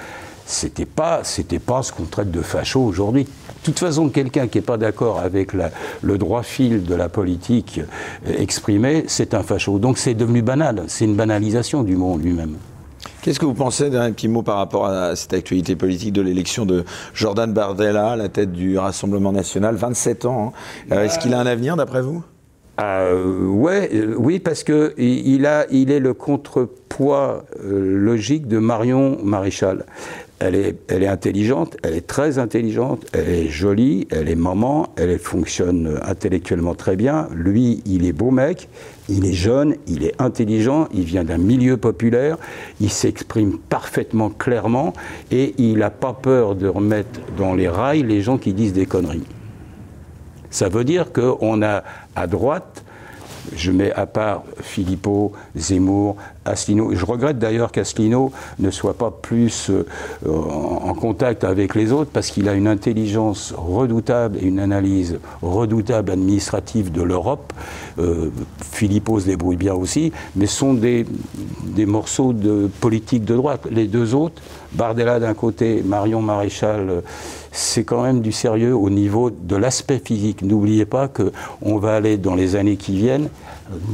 c'était pas, c'était pas ce qu'on traite de facho aujourd'hui. De toute façon, quelqu'un qui n'est pas d'accord avec le droit fil de la politique euh, exprimée, c'est un facho. Donc c'est devenu banal, c'est une banalisation du monde lui-même. Qu'est-ce que vous pensez d'un petit mot par rapport à cette actualité politique de l'élection de Jordan Bardella à la tête du Rassemblement national 27 ans. Hein. Euh, est-ce qu'il a un avenir d'après vous? Euh, ouais, euh, oui, parce que il, a, il est le contrepoids logique de Marion Maréchal. Elle est, elle est intelligente, elle est très intelligente, elle est jolie, elle est maman, elle fonctionne intellectuellement très bien. Lui, il est beau mec, il est jeune, il est intelligent, il vient d'un milieu populaire, il s'exprime parfaitement clairement et il n'a pas peur de remettre dans les rails les gens qui disent des conneries. Ça veut dire qu'on a à droite je mets à part Philippot, Zemmour, Asselineau. Je regrette d'ailleurs qu'Asselineau ne soit pas plus euh, en contact avec les autres parce qu'il a une intelligence redoutable et une analyse redoutable administrative de l'Europe. Euh, Philippot se débrouille bien aussi, mais sont des, des morceaux de politique de droite. Les deux autres, Bardella d'un côté, Marion Maréchal c'est quand même du sérieux au niveau de l'aspect physique. N'oubliez pas qu'on va aller dans les années qui viennent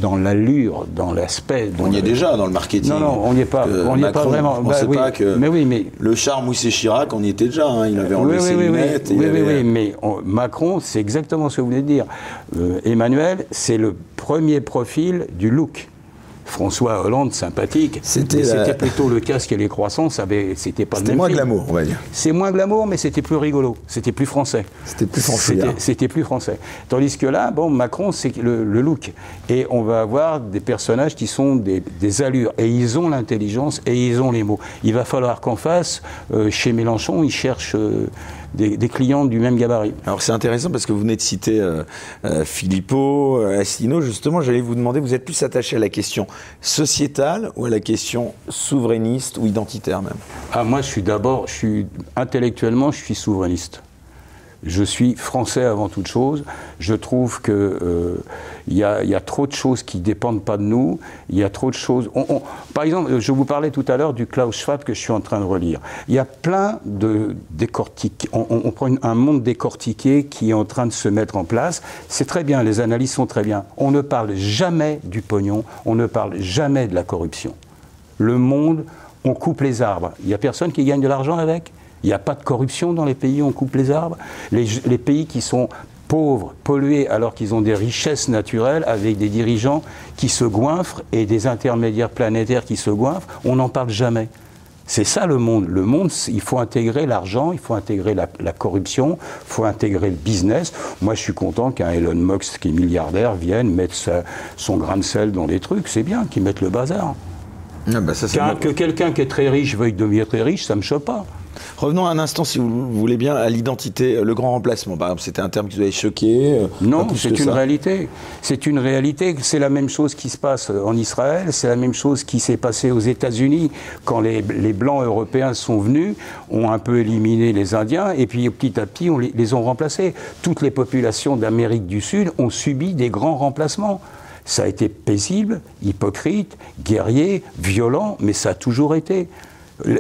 dans l'allure, dans l'aspect. On y est déjà dans le marketing. Non, non, on n'y est pas. on n'y est pas vraiment. On bah, sait pas que. Mais oui, mais le charme c'est Chirac, on y était déjà. Hein. il avait enlevé ses lunettes. Oui, oui, oui, mais Macron, c'est exactement ce que vous venez de dire. Euh, Emmanuel, c'est le premier profil du look. François Hollande sympathique. C'était plutôt le casque et les croissants, c'était pas le C'était moins glamour, on va dire. C'est moins glamour, mais c'était plus rigolo. C'était plus français. C'était plus français. C'était plus français. Tandis que là, bon, Macron, c'est le, look. Et on va avoir des personnages qui sont des, allures. Et ils ont l'intelligence et ils ont les mots. Il va falloir qu'en face, euh, chez Mélenchon, ils cherchent. Euh, des, clients du même gabarit. Alors c'est intéressant parce que vous venez de citer euh, euh Philippot, euh, Asselineau. Justement, j'allais vous demander, vous êtes plus attaché à la question sociétale ou à la question souverainiste ou identitaire même? Ah moi, je suis d'abord, je suis intellectuellement, je suis souverainiste. Je suis français avant toute chose. Je trouve que euh, y, a trop de choses qui dépendent pas de nous. Il y a trop de choses. par exemple, je vous parlais tout à l'heure du Klaus Schwab que je suis en train de relire. Il y a plein de décortiques. On, prend un monde décortiqué qui est en train de se mettre en place. C'est très bien. Les analyses sont très bien. On ne parle jamais du pognon. On ne parle jamais de la corruption. Le monde, on coupe les arbres. Il n'y a personne qui gagne de l'argent avec? Il n'y a pas de corruption dans les pays où on coupe les arbres. Les, pays qui sont pauvres, pollués, alors qu'ils ont des richesses naturelles, avec des dirigeants qui se goinfrent et des intermédiaires planétaires qui se goinfrent, on n'en parle jamais. C'est ça le monde. Le monde, il faut intégrer l'argent, il faut intégrer la, corruption, il faut intégrer le business. Moi, je suis content qu'un Elon Musk qui est milliardaire vienne mettre son grain de sel dans les trucs. C'est bien qu'il mette le bazar. Ah bah que quelqu'un qui est très riche veuille devenir très riche, ça ne me choque pas. Revenons un instant, si vous voulez bien, à l'identité, le grand remplacement. Par exemple, c'était un terme qui vous avait choqué euh, Non, c'est une réalité. C'est une réalité. C'est la même chose qui se passe en Israël, c'est la même chose qui s'est passée aux États-Unis quand les, Blancs européens sont venus, ont un peu éliminé les Indiens, et puis petit à petit, on les, les ont remplacés. Toutes les populations d'Amérique du Sud ont subi des grands remplacements. Ça a été paisible, hypocrite, guerrier, violent, mais ça a toujours été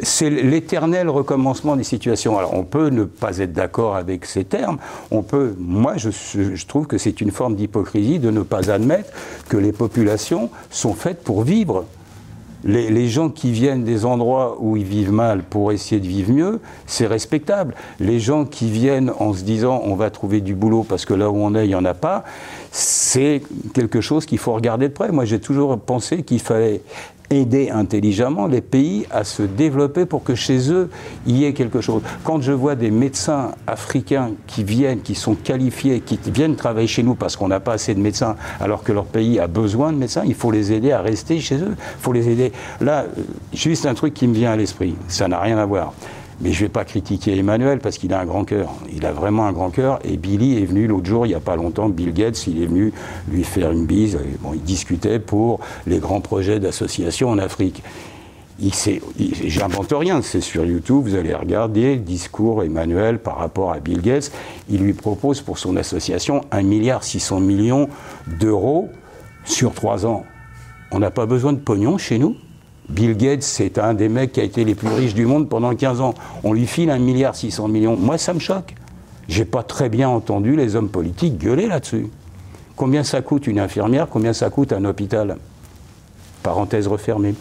c'est l'éternel recommencement des situations. Alors on peut ne pas être d'accord avec ces termes, on peut, moi je, trouve que c'est une forme d'hypocrisie de ne pas admettre que les populations sont faites pour vivre. Les, gens qui viennent des endroits où ils vivent mal pour essayer de vivre mieux, c'est respectable. Les gens qui viennent en se disant on va trouver du boulot parce que là où on est, il n'y en a pas, c'est quelque chose qu'il faut regarder de près. Moi, j'ai toujours pensé qu'il fallait aider intelligemment les pays à se développer pour que chez eux, il y ait quelque chose. Quand je vois des médecins africains qui viennent, qui sont qualifiés, qui viennent travailler chez nous parce qu'on n'a pas assez de médecins, alors que leur pays a besoin de médecins, il faut les aider à rester chez eux. Il faut les aider. Là, juste un truc qui me vient à l'esprit, ça n'a rien à voir. Mais je ne vais pas critiquer Emmanuel parce qu'il a un grand cœur. Il a vraiment un grand cœur. Et Billy est venu l'autre jour, il n'y a pas longtemps, Bill Gates, il est venu lui faire une bise. Bon, il discutait pour les grands projets d'association en Afrique. J'invente rien, c'est sur YouTube, vous allez regarder le discours Emmanuel par rapport à Bill Gates. Il lui propose pour son association 1,6 milliard d'euros sur trois ans. On n'a pas besoin de pognon chez nous? Bill Gates, c'est un des mecs qui a été les plus riches du monde pendant 15 ans. On lui file un milliard 600 millions. Moi, ça me choque. J'ai pas très bien entendu les hommes politiques gueuler là-dessus. Combien ça coûte une infirmière? Combien ça coûte un hôpital? Parenthèse refermée.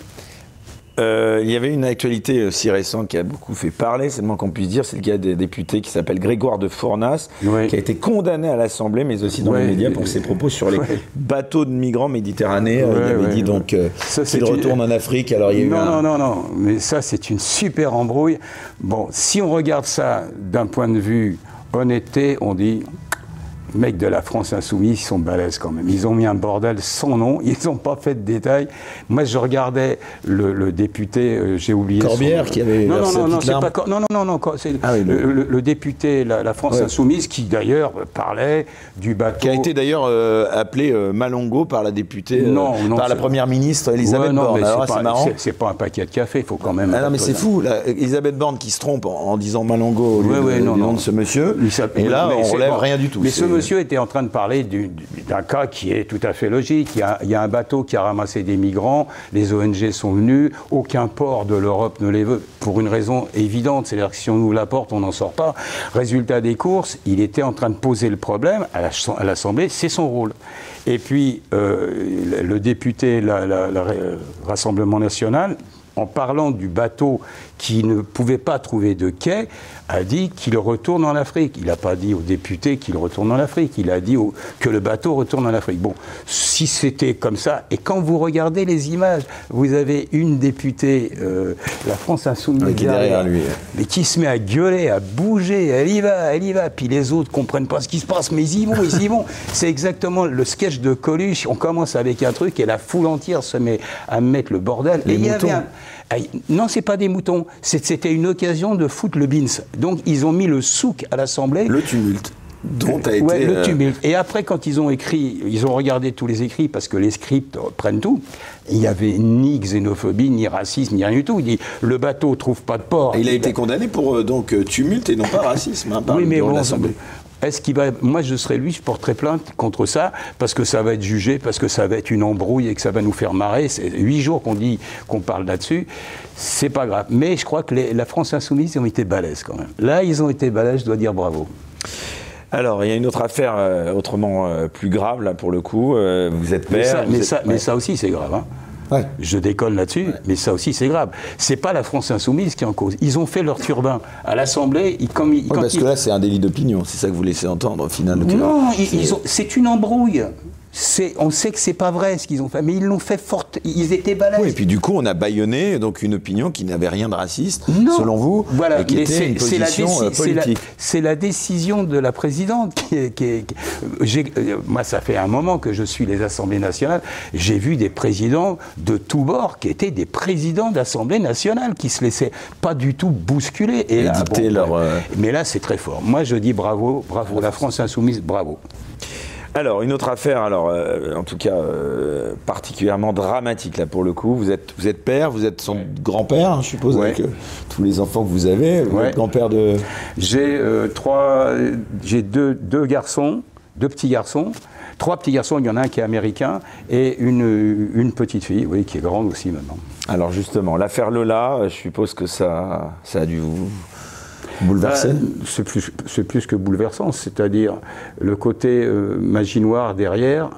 Euh, il y avait une actualité aussi récente qui a beaucoup fait parler, c'est le moins qu'on puisse dire, c'est le cas des députés qui s'appelle Grégoire de Fournas, qui a été condamné à l'Assemblée, mais aussi dans les médias pour ses propos sur les bateaux de migrants méditerranéens. il avait dit donc euh, qu'il retourne en Afrique. Alors il y a non, eu non, non, non, mais ça c'est une super embrouille. Bon, si on regarde ça d'un point de vue honnêteté, on dit mecs de la France Insoumise, ils sont balèzes quand même. Ils ont mis un bordel sans nom, ils n'ont pas fait de détails. Moi, je regardais le, député, euh, j'ai oublié. Corbière qui avait. Non, non, non, non, pas non, non, non, non, c'est ah le... député, la, la France Insoumise, qui d'ailleurs parlait du bateau. Qui a été d'ailleurs euh, appelé euh, Malongo par la députée, non, non, par la première ministre Elisabeth Borne. C'est pas un paquet de café, il faut quand même. Ah non, mais c'est fou. Elisabeth Borne qui se trompe en, disant Malongo au lieu de, nom de ce monsieur. Et là, on relève rien du tout. Mais ce monsieur était en train de parler d'un cas qui est tout à fait logique. Il y, a, un bateau qui a ramassé des migrants, les ONG sont venus, aucun port de l'Europe ne les veut, pour une raison évidente, c'est-à-dire que si on ouvre la porte, on n'en sort pas. Résultat des courses, il était en train de poser le problème à l'Assemblée, c'est son rôle. Et puis, euh, le député, le Rassemblement national, en parlant du bateau qui ne pouvait pas trouver de quai, a dit qu'il retourne en Afrique. Il n'a pas dit aux députés qu'il retourne en Afrique. Il a dit que le bateau retourne en Afrique. Bon, si c'était comme ça, et quand vous regardez les images, vous avez une députée, euh, la France Insoumise, qui derrière lui. mais qui se met à gueuler, à bouger, elle y va, elle y va. Puis les autres comprennent pas ce qui se passe, mais ils y vont, ils y vont. C'est exactement le sketch de Coluche. On commence avec un truc et la foule entière se met à mettre le bordel. et il y avait non, c'est pas des moutons. C'était une occasion de foutre le bins. Donc ils ont mis le souk à l'Assemblée. Le tumulte. Dont a été, le euh, tumulte. Et après, quand ils ont écrit, ils ont regardé tous les écrits parce que les scripts prennent tout. Il n'y avait ni xénophobie, ni racisme, ni rien du tout. Il dit le bateau trouve pas de port. Et il a été condamné pour euh, donc tumulte et non pas racisme. Hein, oui, mais bon, est-ce qu'il va. Moi, je serais lui, je porterais plainte contre ça, parce que ça va être jugé, parce que ça va être une embrouille et que ça va nous faire marrer. C'est huit jours qu'on dit qu'on parle là-dessus. C'est pas grave. Mais je crois que la France Insoumise, ils ont été balèzes quand même. Là, ils ont été balèzes, je dois dire bravo. Alors, il y a une autre affaire euh, autrement euh, plus grave, là, pour le coup. Euh, vous êtes père. Mais ça, mais ça, aussi, c'est grave. Hein. Je déconne là-dessus, mais ça aussi c'est grave. C'est pas la France insoumise qui est en cause. Ils ont fait leur turbin à l'Assemblée. Comme, parce que là c'est un délit d'opinion, c'est ça que vous laissez entendre au final. Non, c'est une embrouille on sait que c'est pas vrai ce qu'ils ont fait, mais ils l'ont fait forte. Ils étaient balèzes. Oui, et puis du coup, on a bâillonné donc une opinion qui n'avait rien de raciste, selon vous, voilà, et qui était une position la euh, politique. C'est la, décision de la présidente qui est. Qui euh, moi, ça fait un moment que je suis les assemblées nationales. J'ai vu des présidents de tous bords qui étaient des présidents d'assemblée nationale qui se laissaient pas du tout bousculer et, là, leur. Euh, mais là, c'est très fort. Moi, je dis bravo, bravo la France insoumise, bravo. Alors, une autre affaire, alors, euh, en tout cas, euh, particulièrement dramatique, là, pour le coup. Vous êtes, vous êtes père, vous êtes son grand-père, hein, je suppose, avec euh, tous les enfants que vous avez. Vous êtes grand-père de... J'ai trois... J'ai deux, deux garçons, deux petits garçons. Trois petits garçons, il y en a un qui est américain, et une, une petite fille, oui, qui est grande aussi maintenant. Alors, justement, l'affaire Lola, je suppose que ça, ça a dû vous Bah, C'est plus, plus, que bouleversant, c'est-à-dire le côté euh, magie noire derrière,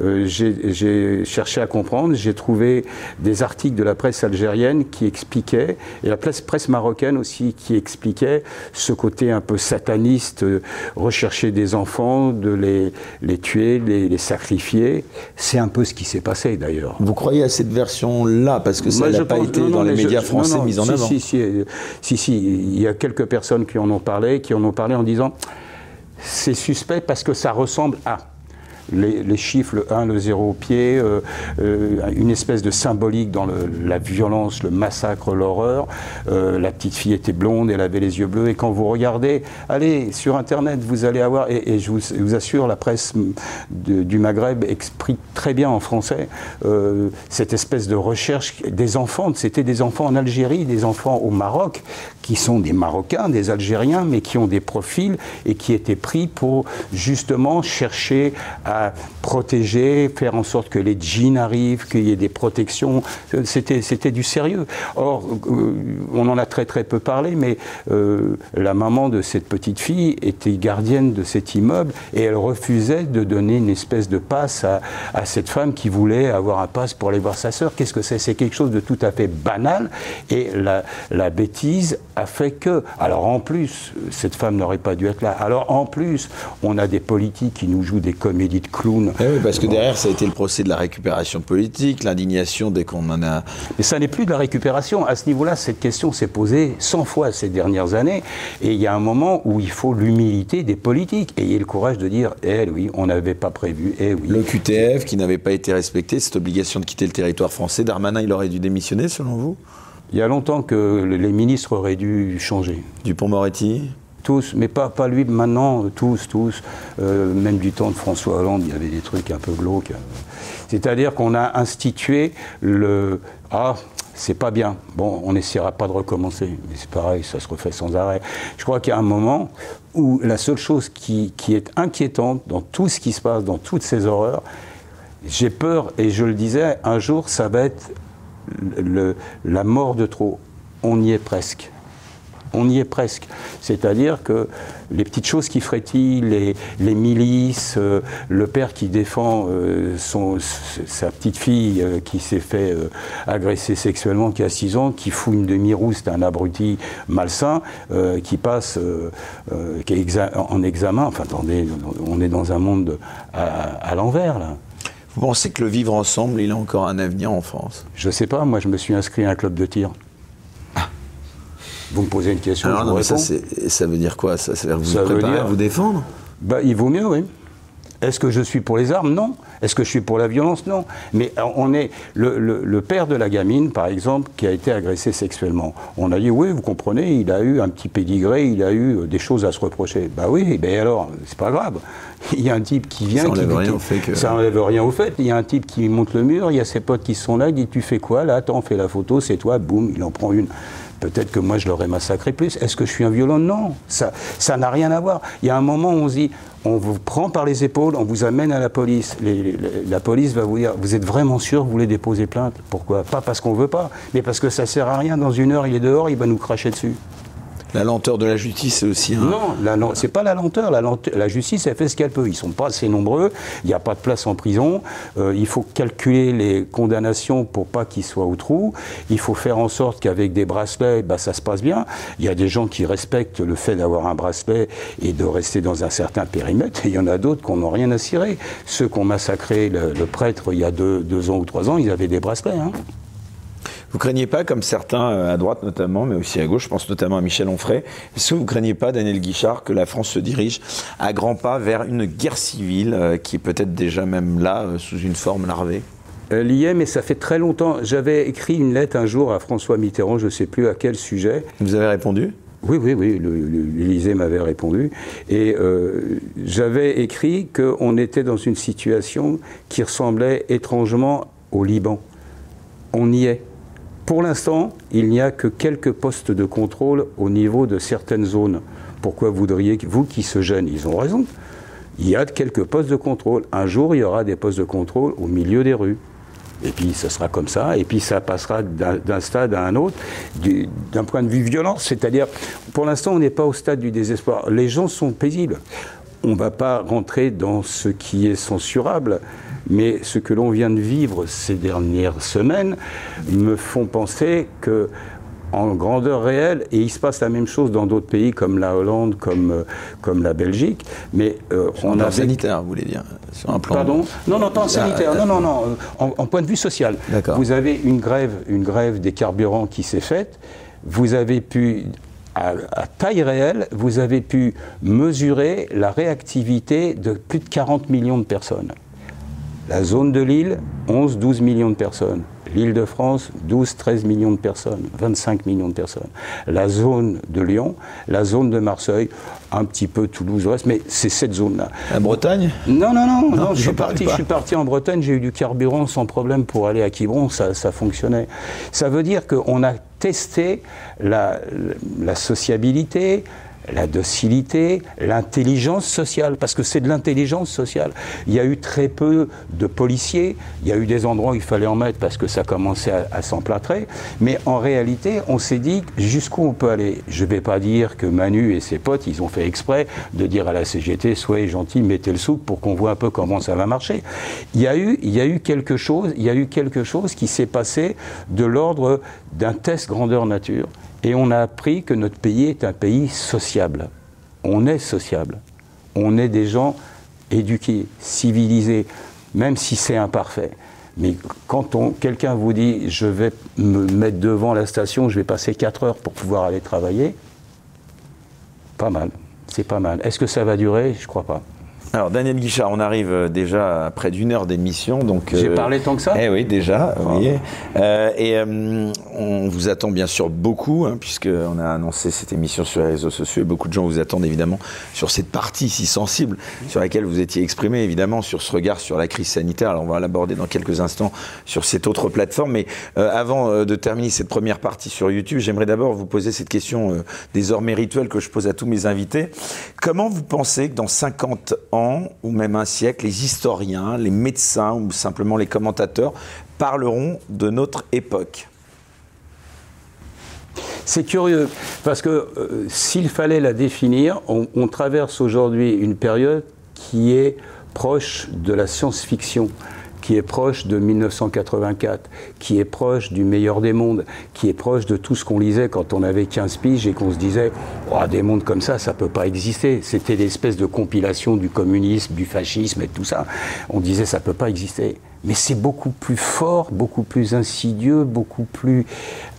euh, j'ai cherché à comprendre, j'ai trouvé des articles de la presse algérienne qui expliquaient, et la presse, presse marocaine aussi, qui expliquaient ce côté un peu sataniste, euh, rechercher des enfants, de les, les tuer, les, les sacrifier. C'est un peu ce qui s'est passé d'ailleurs. Vous croyez à cette version-là Parce que ça n'a pas été dans les médias français mis en avant. Si si, si, si, il y a quelques personnes qui en ont parlé, qui en ont parlé en disant c'est suspect parce que ça ressemble à les, chiffres, le 1, le 0 au pied, euh, euh, une espèce de symbolique dans la violence, le massacre, l'horreur. Euh, la petite fille était blonde, elle avait les yeux bleus. Et quand vous regardez, allez sur Internet, vous allez avoir, et, je, vous, assure, la presse du Maghreb explique très bien en français cette espèce de recherche des enfants. C'était des enfants en Algérie, des enfants au Maroc, qui sont des Marocains, des Algériens, mais qui ont des profils et qui étaient pris pour justement chercher à protéger, faire en sorte que les djinns arrivent, qu'il y ait des protections. C'était, c'était du sérieux. Or, euh, on en a très très peu parlé, mais euh, la maman de cette petite fille était gardienne de cet immeuble et elle refusait de donner une espèce de passe à, à cette femme qui voulait avoir un passe pour aller voir sa sœur. Qu'est-ce que c'est? C'est quelque chose de tout à fait banal et la, la bêtise a fait que. Alors en plus, cette femme n'aurait pas dû être là. Alors en plus, on a des politiques qui nous jouent des comédies de de clown. Eh oui, parce que derrière, ça a été le procès de la récupération politique, l'indignation dès qu'on en a. Mais ça n'est plus de la récupération. À ce niveau-là, cette question s'est posée 100 fois ces dernières années. Et il y a un moment où il faut l'humilité des politiques. Ayez le courage de dire Eh oui, on n'avait pas prévu. Eh oui. Le QTF qui n'avait pas été respecté, cette obligation de quitter le territoire français, Darmanin, il aurait dû démissionner selon vous? Il y a longtemps que les ministres auraient dû changer. Dupont-Moretti? Mais pas, pas lui maintenant, tous, tous. Euh, même du temps de François Hollande, il y avait des trucs un peu glauques. C'est-à-dire qu'on a institué le. Ah, c'est pas bien. Bon, on n'essaiera pas de recommencer. Mais c'est pareil, ça se refait sans arrêt. Je crois qu'il y a un moment où la seule chose qui, qui, est inquiétante dans tout ce qui se passe, dans toutes ces horreurs, j'ai peur, et je le disais, un jour, ça va être le, la mort de trop. On y est presque on y est presque. C'est-à-dire que les petites choses qui frétillent, les, les milices, euh, le père qui défend euh, son, sa petite fille euh, qui s'est fait agresser sexuellement, qui a 6 ans, qui fout une demi-rousse un abruti malsain, qui passe qui est en examen. Enfin, attendez, on est dans un monde à, à l'envers, là. Vous pensez que le vivre ensemble, il a encore un avenir en France? Je ne sais pas, moi je me suis inscrit à un club de tir. Vous me posez une question, Alors, je vous ça, veut dire quoi? Ça, ça veut dire vous Ça préparez dire- à vous défendre? Bah, il vaut mieux, oui. Est-ce que je suis pour les armes? Non. Est-ce que je suis pour la violence? Non. Mais euh, on est le, le- le père de la gamine, par exemple, qui a été agressé sexuellement. On a dit oui, vous comprenez, il a eu un petit pédigré, il a eu euh, des choses à se reprocher. Bah oui, ben alors, c'est pas grave. Il y a un type qui vient, Ça qui enlève dit- rien au fait que- ça enlève rien au fait. Il y a un type qui monte le mur, il y a ses potes qui sont là, il dit tu fais quoi là? Attends, fais la photo, c'est toi, boum, il en prend une. Peut-être que moi je l'aurais massacré plus. Est-ce que je suis un violent? Non, ça ça n'a rien à voir. Il y a un moment où on se dit on vous prend par les épaules, on vous amène à la police. La police va vous dire vous êtes vraiment sûr que vous voulez déposer plainte? Pourquoi? Pas parce qu'on veut pas, mais parce que ça sert à rien. Dans une heure, il est dehors, il va nous cracher dessus. La lenteur de la justice, c'est aussi un. Non, c'est pas la lenteur. La, justice, elle fait ce qu'elle peut. Ils sont pas assez nombreux. Il n'y a pas de place en prison. Euh, il faut calculer les condamnations pour pas qu'ils soient au trou. Il faut faire en sorte qu'avec des bracelets, bah, ça se passe bien. Il y a des gens qui respectent le fait d'avoir un bracelet et de rester dans un certain périmètre. Il y en a d'autres qui n'ont rien à cirer. Ceux qui ont massacré le, le prêtre il y a deux, deux ans ou trois ans, ils avaient des bracelets. hein. Vous craignez pas, comme certains euh, à droite notamment, mais aussi à gauche, je pense notamment à Michel Onfray, est-ce que vous craignez pas, Daniel Guichard, que la France se dirige à grands pas vers une guerre civile euh, qui est peut-être déjà même là, euh, sous une forme larvée? Elle y est, mais ça fait très longtemps. J'avais écrit une lettre un jour à François Mitterrand, je ne sais plus à quel sujet. Vous avez répondu? Oui, oui, oui, l'Élysée m'avait répondu. Et euh, j'avais écrit qu'on était dans une situation qui ressemblait étrangement au Liban. On y est. Pour l'instant, il n'y a que quelques postes de contrôle au niveau de certaines zones. Pourquoi voudriez vous qui se gênent Ils ont raison. Il y a quelques postes de contrôle. Un jour, il y aura des postes de contrôle au milieu des rues. Et puis, ça sera comme ça. Et puis, ça passera d'un stade à un autre, du- d'un point de vue violence. C'est-à-dire, pour l'instant, on n'est pas au stade du désespoir. Les gens sont paisibles. On ne va pas rentrer dans ce qui est censurable, mais ce que l'on vient de vivre ces dernières semaines me font penser que en grandeur réelle, et il se passe la même chose dans d'autres pays comme la Hollande, comme, euh, comme la Belgique, mais euh, On on a a sanitaire, vous voulez dire Sur un plan. Pardon? Non, non, pas en sanitaire. Ah, Non, non, non. euh, En, en point de vue social. D'accord. Vous avez une grève, une grève des carburants qui s'est faite. Vous avez pu, à, à taille réelle, vous avez pu mesurer la réactivité de plus de 40 millions de personnes. La zone de Lille, 11-12 millions de personnes. L'île de France, 12-13 millions de personnes, 25 millions de personnes. La zone de Lyon, la zone de Marseille, un petit peu Toulouse, reste, mais c'est cette zone-là. La Bretagne? Non, non, non, non, je, suis parti, je suis parti en Bretagne, j'ai eu du carburant sans problème pour aller à Quiberon, ça, ça fonctionnait. Ça veut dire qu'on a testé la, la sociabilité, la docilité, l'intelligence sociale, parce que c'est de l'intelligence sociale. Il y a eu très peu de policiers, il y a eu des endroits où il fallait en mettre parce que ça commençait à, s'emplâtrer, mais en réalité, on s'est dit jusqu'où on peut aller. Je ne vais pas dire que Manu et ses potes, ils ont fait exprès de dire à la CGT, soyez gentils, mettez le souk pour qu'on voit un peu comment ça va marcher. Il y a eu, il y a eu quelque chose, il y a eu quelque chose qui s'est passé de l'ordre d'un test grandeur nature. Et on a appris que notre pays est un pays sociable. On est sociable. On est des gens éduqué, civilisé, même si c'est imparfait. Mais quand quelqu'un vous dit je vais me mettre devant la station, je vais passer 4 heures pour pouvoir aller travailler, pas mal, c'est pas mal. Est-ce que ça va durer? Je crois pas. Alors Daniel Guichard, on arrive euh, déjà à près d'une heure d'émission, donc j'ai euh, parlé tant que ça? Eh oui, déjà. Oui. Euh, et on vous attend bien sûr beaucoup, hein, puisqu'on a annoncé cette émission sur les réseaux sociaux. Et beaucoup de gens vous attendent évidemment sur cette partie si sensible sur laquelle vous étiez exprimé, évidemment sur ce regard sur la crise sanitaire. Alors on va l'aborder dans quelques instants sur cette autre plateforme. Mais avant de terminer cette première partie sur YouTube, j'aimerais d'abord vous poser cette question désormais rituelle que je pose à tous mes invités. Comment vous pensez que dans 50 ans ou même un siècle, les historiens, les médecins ou simplement les commentateurs parleront de notre époque. C'est curieux, parce que euh, s'il fallait la définir, on traverse aujourd'hui une période qui est proche de la science-fiction qui est proche de 1984, qui est proche du meilleur des mondes, qui est proche de tout ce qu'on lisait quand on avait 15 piges et qu'on se disait oh, des mondes comme ça, ça peut pas exister. C'était l'espèce de compilation du communisme, du fascisme et tout ça. On disait ça peut pas exister. Mais c'est beaucoup plus fort, beaucoup plus insidieux, beaucoup plus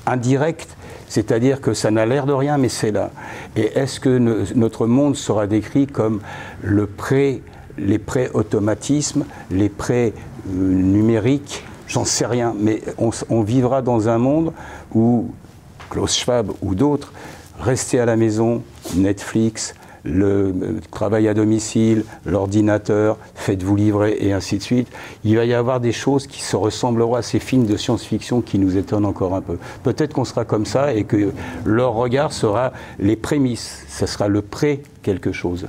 indirect. C'est-à-dire que ça n'a l'air de rien, mais c'est là. Et est-ce que notre monde sera décrit comme le pré les pré-automatismes, les pré numérique, j'en sais rien, mais on, vivra dans un monde où Klaus Schwab ou d'autres, rester à la maison, Netflix, le travail à domicile, l'ordinateur, faites-vous livrer et ainsi de suite. Il va y avoir des choses qui se ressembleront à ces films de science-fiction qui nous étonnent encore un peu. Peut-être qu'on sera comme ça et que leur regard sera les prémices, ce sera le pré quelque chose.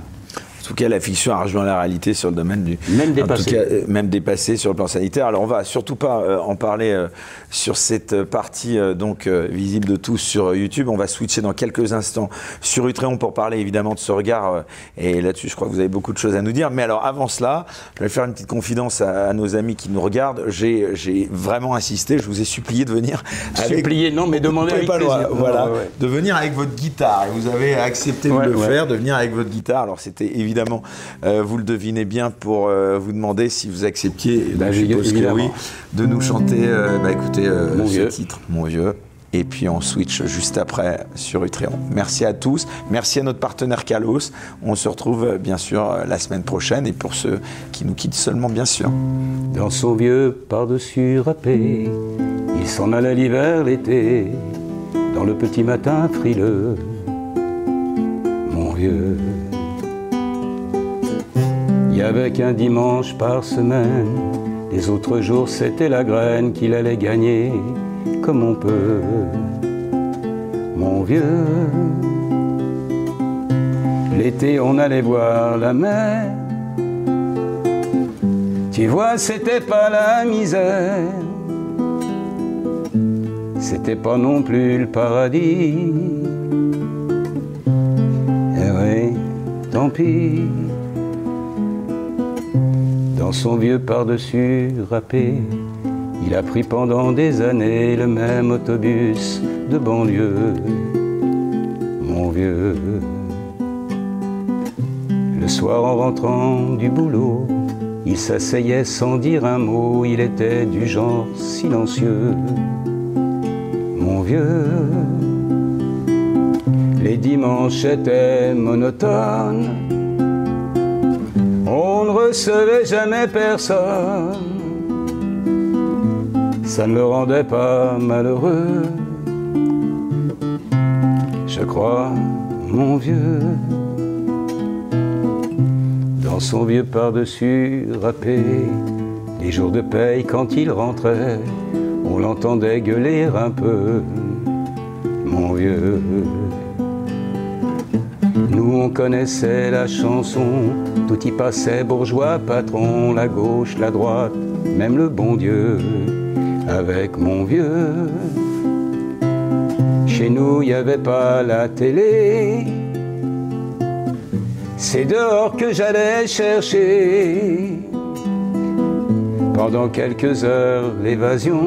En tout cas, la fiction a rejoint la réalité sur le domaine du. Même dépassé. Euh, même dépassé sur le plan sanitaire. Alors, on va surtout pas euh, en parler euh, sur cette partie donc visible de tous sur YouTube. On va switcher dans quelques instants sur Utréon pour parler évidemment de ce regard. et là-dessus, je crois que vous avez beaucoup de choses à nous dire. Mais alors, avant cela, je vais faire une petite confidence à, nos amis qui nous regardent. J'ai vraiment insisté. Je vous ai supplié de venir. Avec... Supplié, non, mais demandez avec pas Voilà, de venir avec votre guitare. Et vous avez accepté de le faire, de venir avec votre guitare. Alors, c'était évidemment, euh, vous le devinez bien pour euh, vous demander si vous acceptiez, bah, je suppose que oui, de nous chanter, euh, bah, écoutez, Mon ce vieux. titre, Mon vieux. Et puis on switch juste après sur Utréon. Merci à tous. Merci à notre partenaire Kalos. On se retrouve bien sûr la semaine prochaine et pour ceux qui nous quittent seulement, bien sûr. Dans son vieux par-dessus râpé, il s'en allait l'hiver, l'été, dans le petit matin frileux. Mon vieux avec un dimanche par semaine. Les autres jours, c'était la graine qu'il allait gagner comme on peut. Mon vieux, l'été, on allait voir la mer. Tu vois, c'était pas la misère. C'était pas non plus le paradis. Eh oui, tant pis son vieux par-dessus râpé. Il a pris pendant des années le même autobus de banlieue, mon vieux. Le soir en rentrant du boulot, il s'asseyait sans dire un mot, il était du genre silencieux, mon vieux. Les dimanches étaient monotones on ne recevait jamais personne. Ça ne le rendait pas malheureux. Je crois, mon vieux, dans son vieux par-dessus râpé, les jours de paye quand il rentrait, on l'entendait gueuler un peu, mon vieux. Connaissait la chanson tout y passait, bourgeois, patron, la gauche, la droite, même le bon Dieu, avec mon vieux. Chez nous, il avait pas la télé. C'est dehors que j'allais chercher. Pendant quelques heures, l'évasion.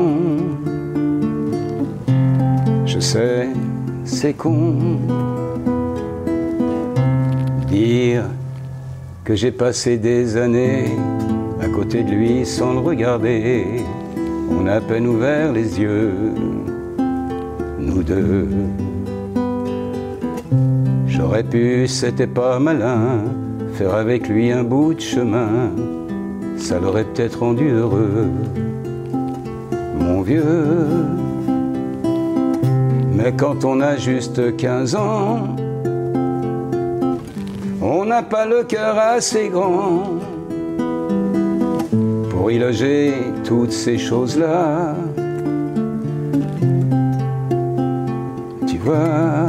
Je sais, c'est con. Dire que j'ai passé des années à côté de lui sans le regarder. On a peine ouvert les yeux, nous deux. J'aurais pu, c'était pas malin, faire avec lui un bout de chemin. Ça l'aurait peut-être rendu heureux, mon vieux. Mais quand on a juste 15 ans, on n'a pas le cœur assez grand pour y loger toutes ces choses-là. Tu vois,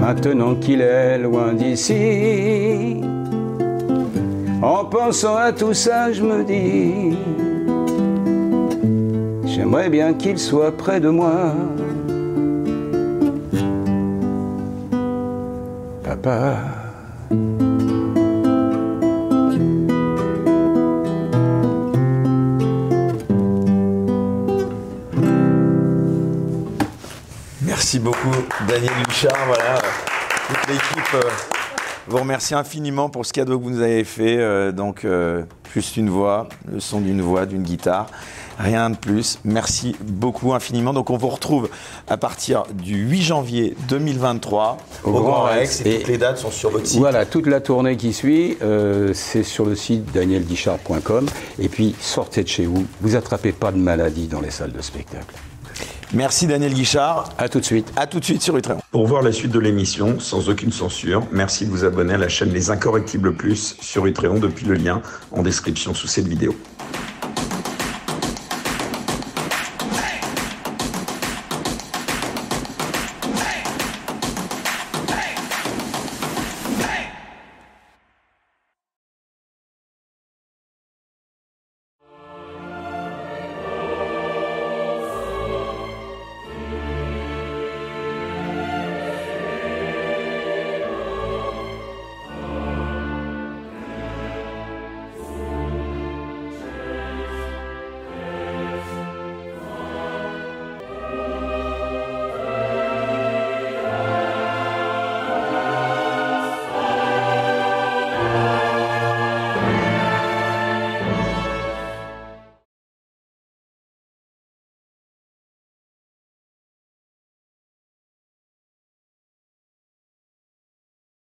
maintenant qu'il est loin d'ici, en pensant à tout ça, je me dis, j'aimerais bien qu'il soit près de moi. Merci beaucoup, Daniel Luchard. Voilà, toute l'équipe euh, vous remercie infiniment pour ce cadeau que vous nous avez fait. euh, donc, euh, plus une voix, le son d'une voix, d'une guitare. Rien de plus. Merci beaucoup infiniment. Donc, on vous retrouve à partir du 8 janvier 2023 au, Grand Rex. Et, Et- toutes les dates sont sur votre site. Voilà, toute la tournée qui suit, euh, c'est sur le site danielguichard.com. Et puis, sortez de chez vous. Vous attrapez pas de maladie dans les salles de spectacle. Merci, Daniel Guichard. À tout de suite. À tout de suite sur Utrecht. Pour voir la suite de l'émission sans aucune censure, merci de vous abonner à la chaîne Les Incorrectibles Plus sur Utréon depuis le lien en description sous cette vidéo.